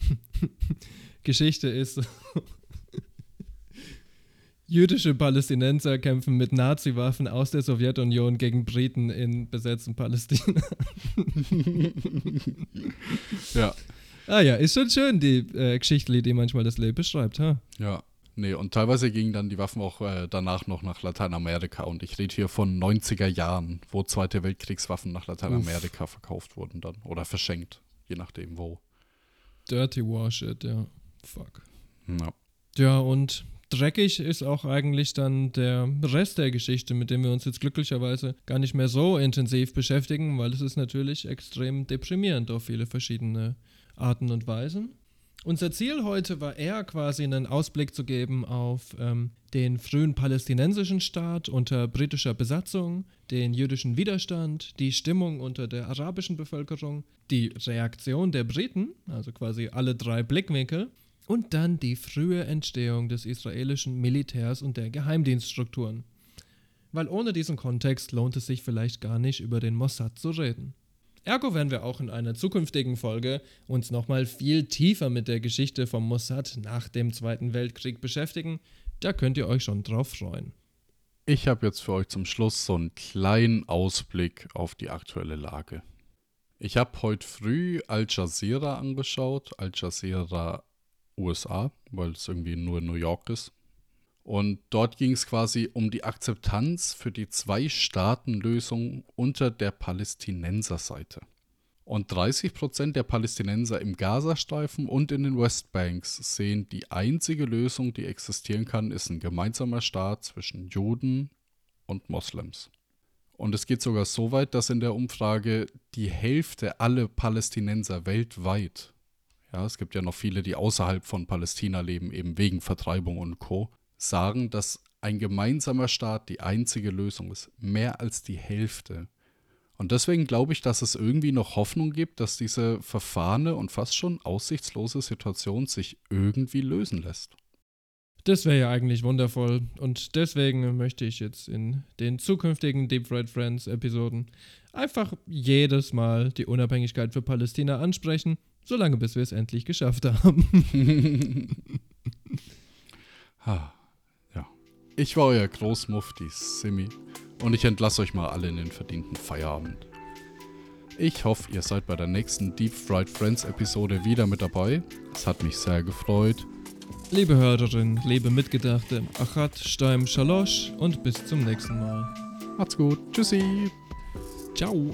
[LAUGHS] Geschichte ist, Jüdische Palästinenser kämpfen mit Nazi-Waffen aus der Sowjetunion gegen Briten in besetzten Palästina. [LAUGHS] ja. Ah ja, ist schon schön, die äh, Geschichte, die manchmal das Leben beschreibt, ha? Ja. Nee, und teilweise gingen dann die Waffen auch äh, danach noch nach Lateinamerika. Und ich rede hier von 90er Jahren, wo Zweite Weltkriegswaffen nach Lateinamerika Uff. verkauft wurden dann. Oder verschenkt, je nachdem wo. Dirty War Shit, ja. Fuck. Ja. Ja, und dreckig ist auch eigentlich dann der Rest der Geschichte, mit dem wir uns jetzt glücklicherweise gar nicht mehr so intensiv beschäftigen, weil es ist natürlich extrem deprimierend auf viele verschiedene Arten und Weisen. Unser Ziel heute war eher quasi einen Ausblick zu geben auf ähm, den frühen palästinensischen Staat unter britischer Besatzung, den jüdischen Widerstand, die Stimmung unter der arabischen Bevölkerung, die Reaktion der Briten, also quasi alle drei Blickwinkel, und dann die frühe Entstehung des israelischen Militärs und der Geheimdienststrukturen. Weil ohne diesen Kontext lohnt es sich vielleicht gar nicht über den Mossad zu reden. Ergo werden wir auch in einer zukünftigen Folge uns nochmal viel tiefer mit der Geschichte vom Mossad nach dem Zweiten Weltkrieg beschäftigen. Da könnt ihr euch schon drauf freuen. Ich habe jetzt für euch zum Schluss so einen kleinen Ausblick auf die aktuelle Lage. Ich habe heute früh Al Jazeera angeschaut, Al Jazeera USA, weil es irgendwie nur New York ist. Und dort ging es quasi um die Akzeptanz für die Zwei-Staaten-Lösung unter der Palästinenserseite. Und 30% der Palästinenser im Gazastreifen und in den Westbanks sehen, die einzige Lösung, die existieren kann, ist ein gemeinsamer Staat zwischen Juden und Moslems. Und es geht sogar so weit, dass in der Umfrage die Hälfte aller Palästinenser weltweit, ja, es gibt ja noch viele, die außerhalb von Palästina leben, eben wegen Vertreibung und Co., sagen, dass ein gemeinsamer Staat die einzige Lösung ist. Mehr als die Hälfte. Und deswegen glaube ich, dass es irgendwie noch Hoffnung gibt, dass diese verfahrene und fast schon aussichtslose Situation sich irgendwie lösen lässt. Das wäre ja eigentlich wundervoll. Und deswegen möchte ich jetzt in den zukünftigen Deep Red Friends Episoden einfach jedes Mal die Unabhängigkeit für Palästina ansprechen, solange bis wir es endlich geschafft haben. [LAUGHS] ha. Ich war euer Großmufti Simi und ich entlasse euch mal alle in den verdienten Feierabend. Ich hoffe, ihr seid bei der nächsten Deep Fried Friends Episode wieder mit dabei. Es hat mich sehr gefreut. Liebe Hörerinnen, liebe Mitgedachte, Achat, Steim, Shalosh und bis zum nächsten Mal. Macht's gut. Tschüssi. Ciao.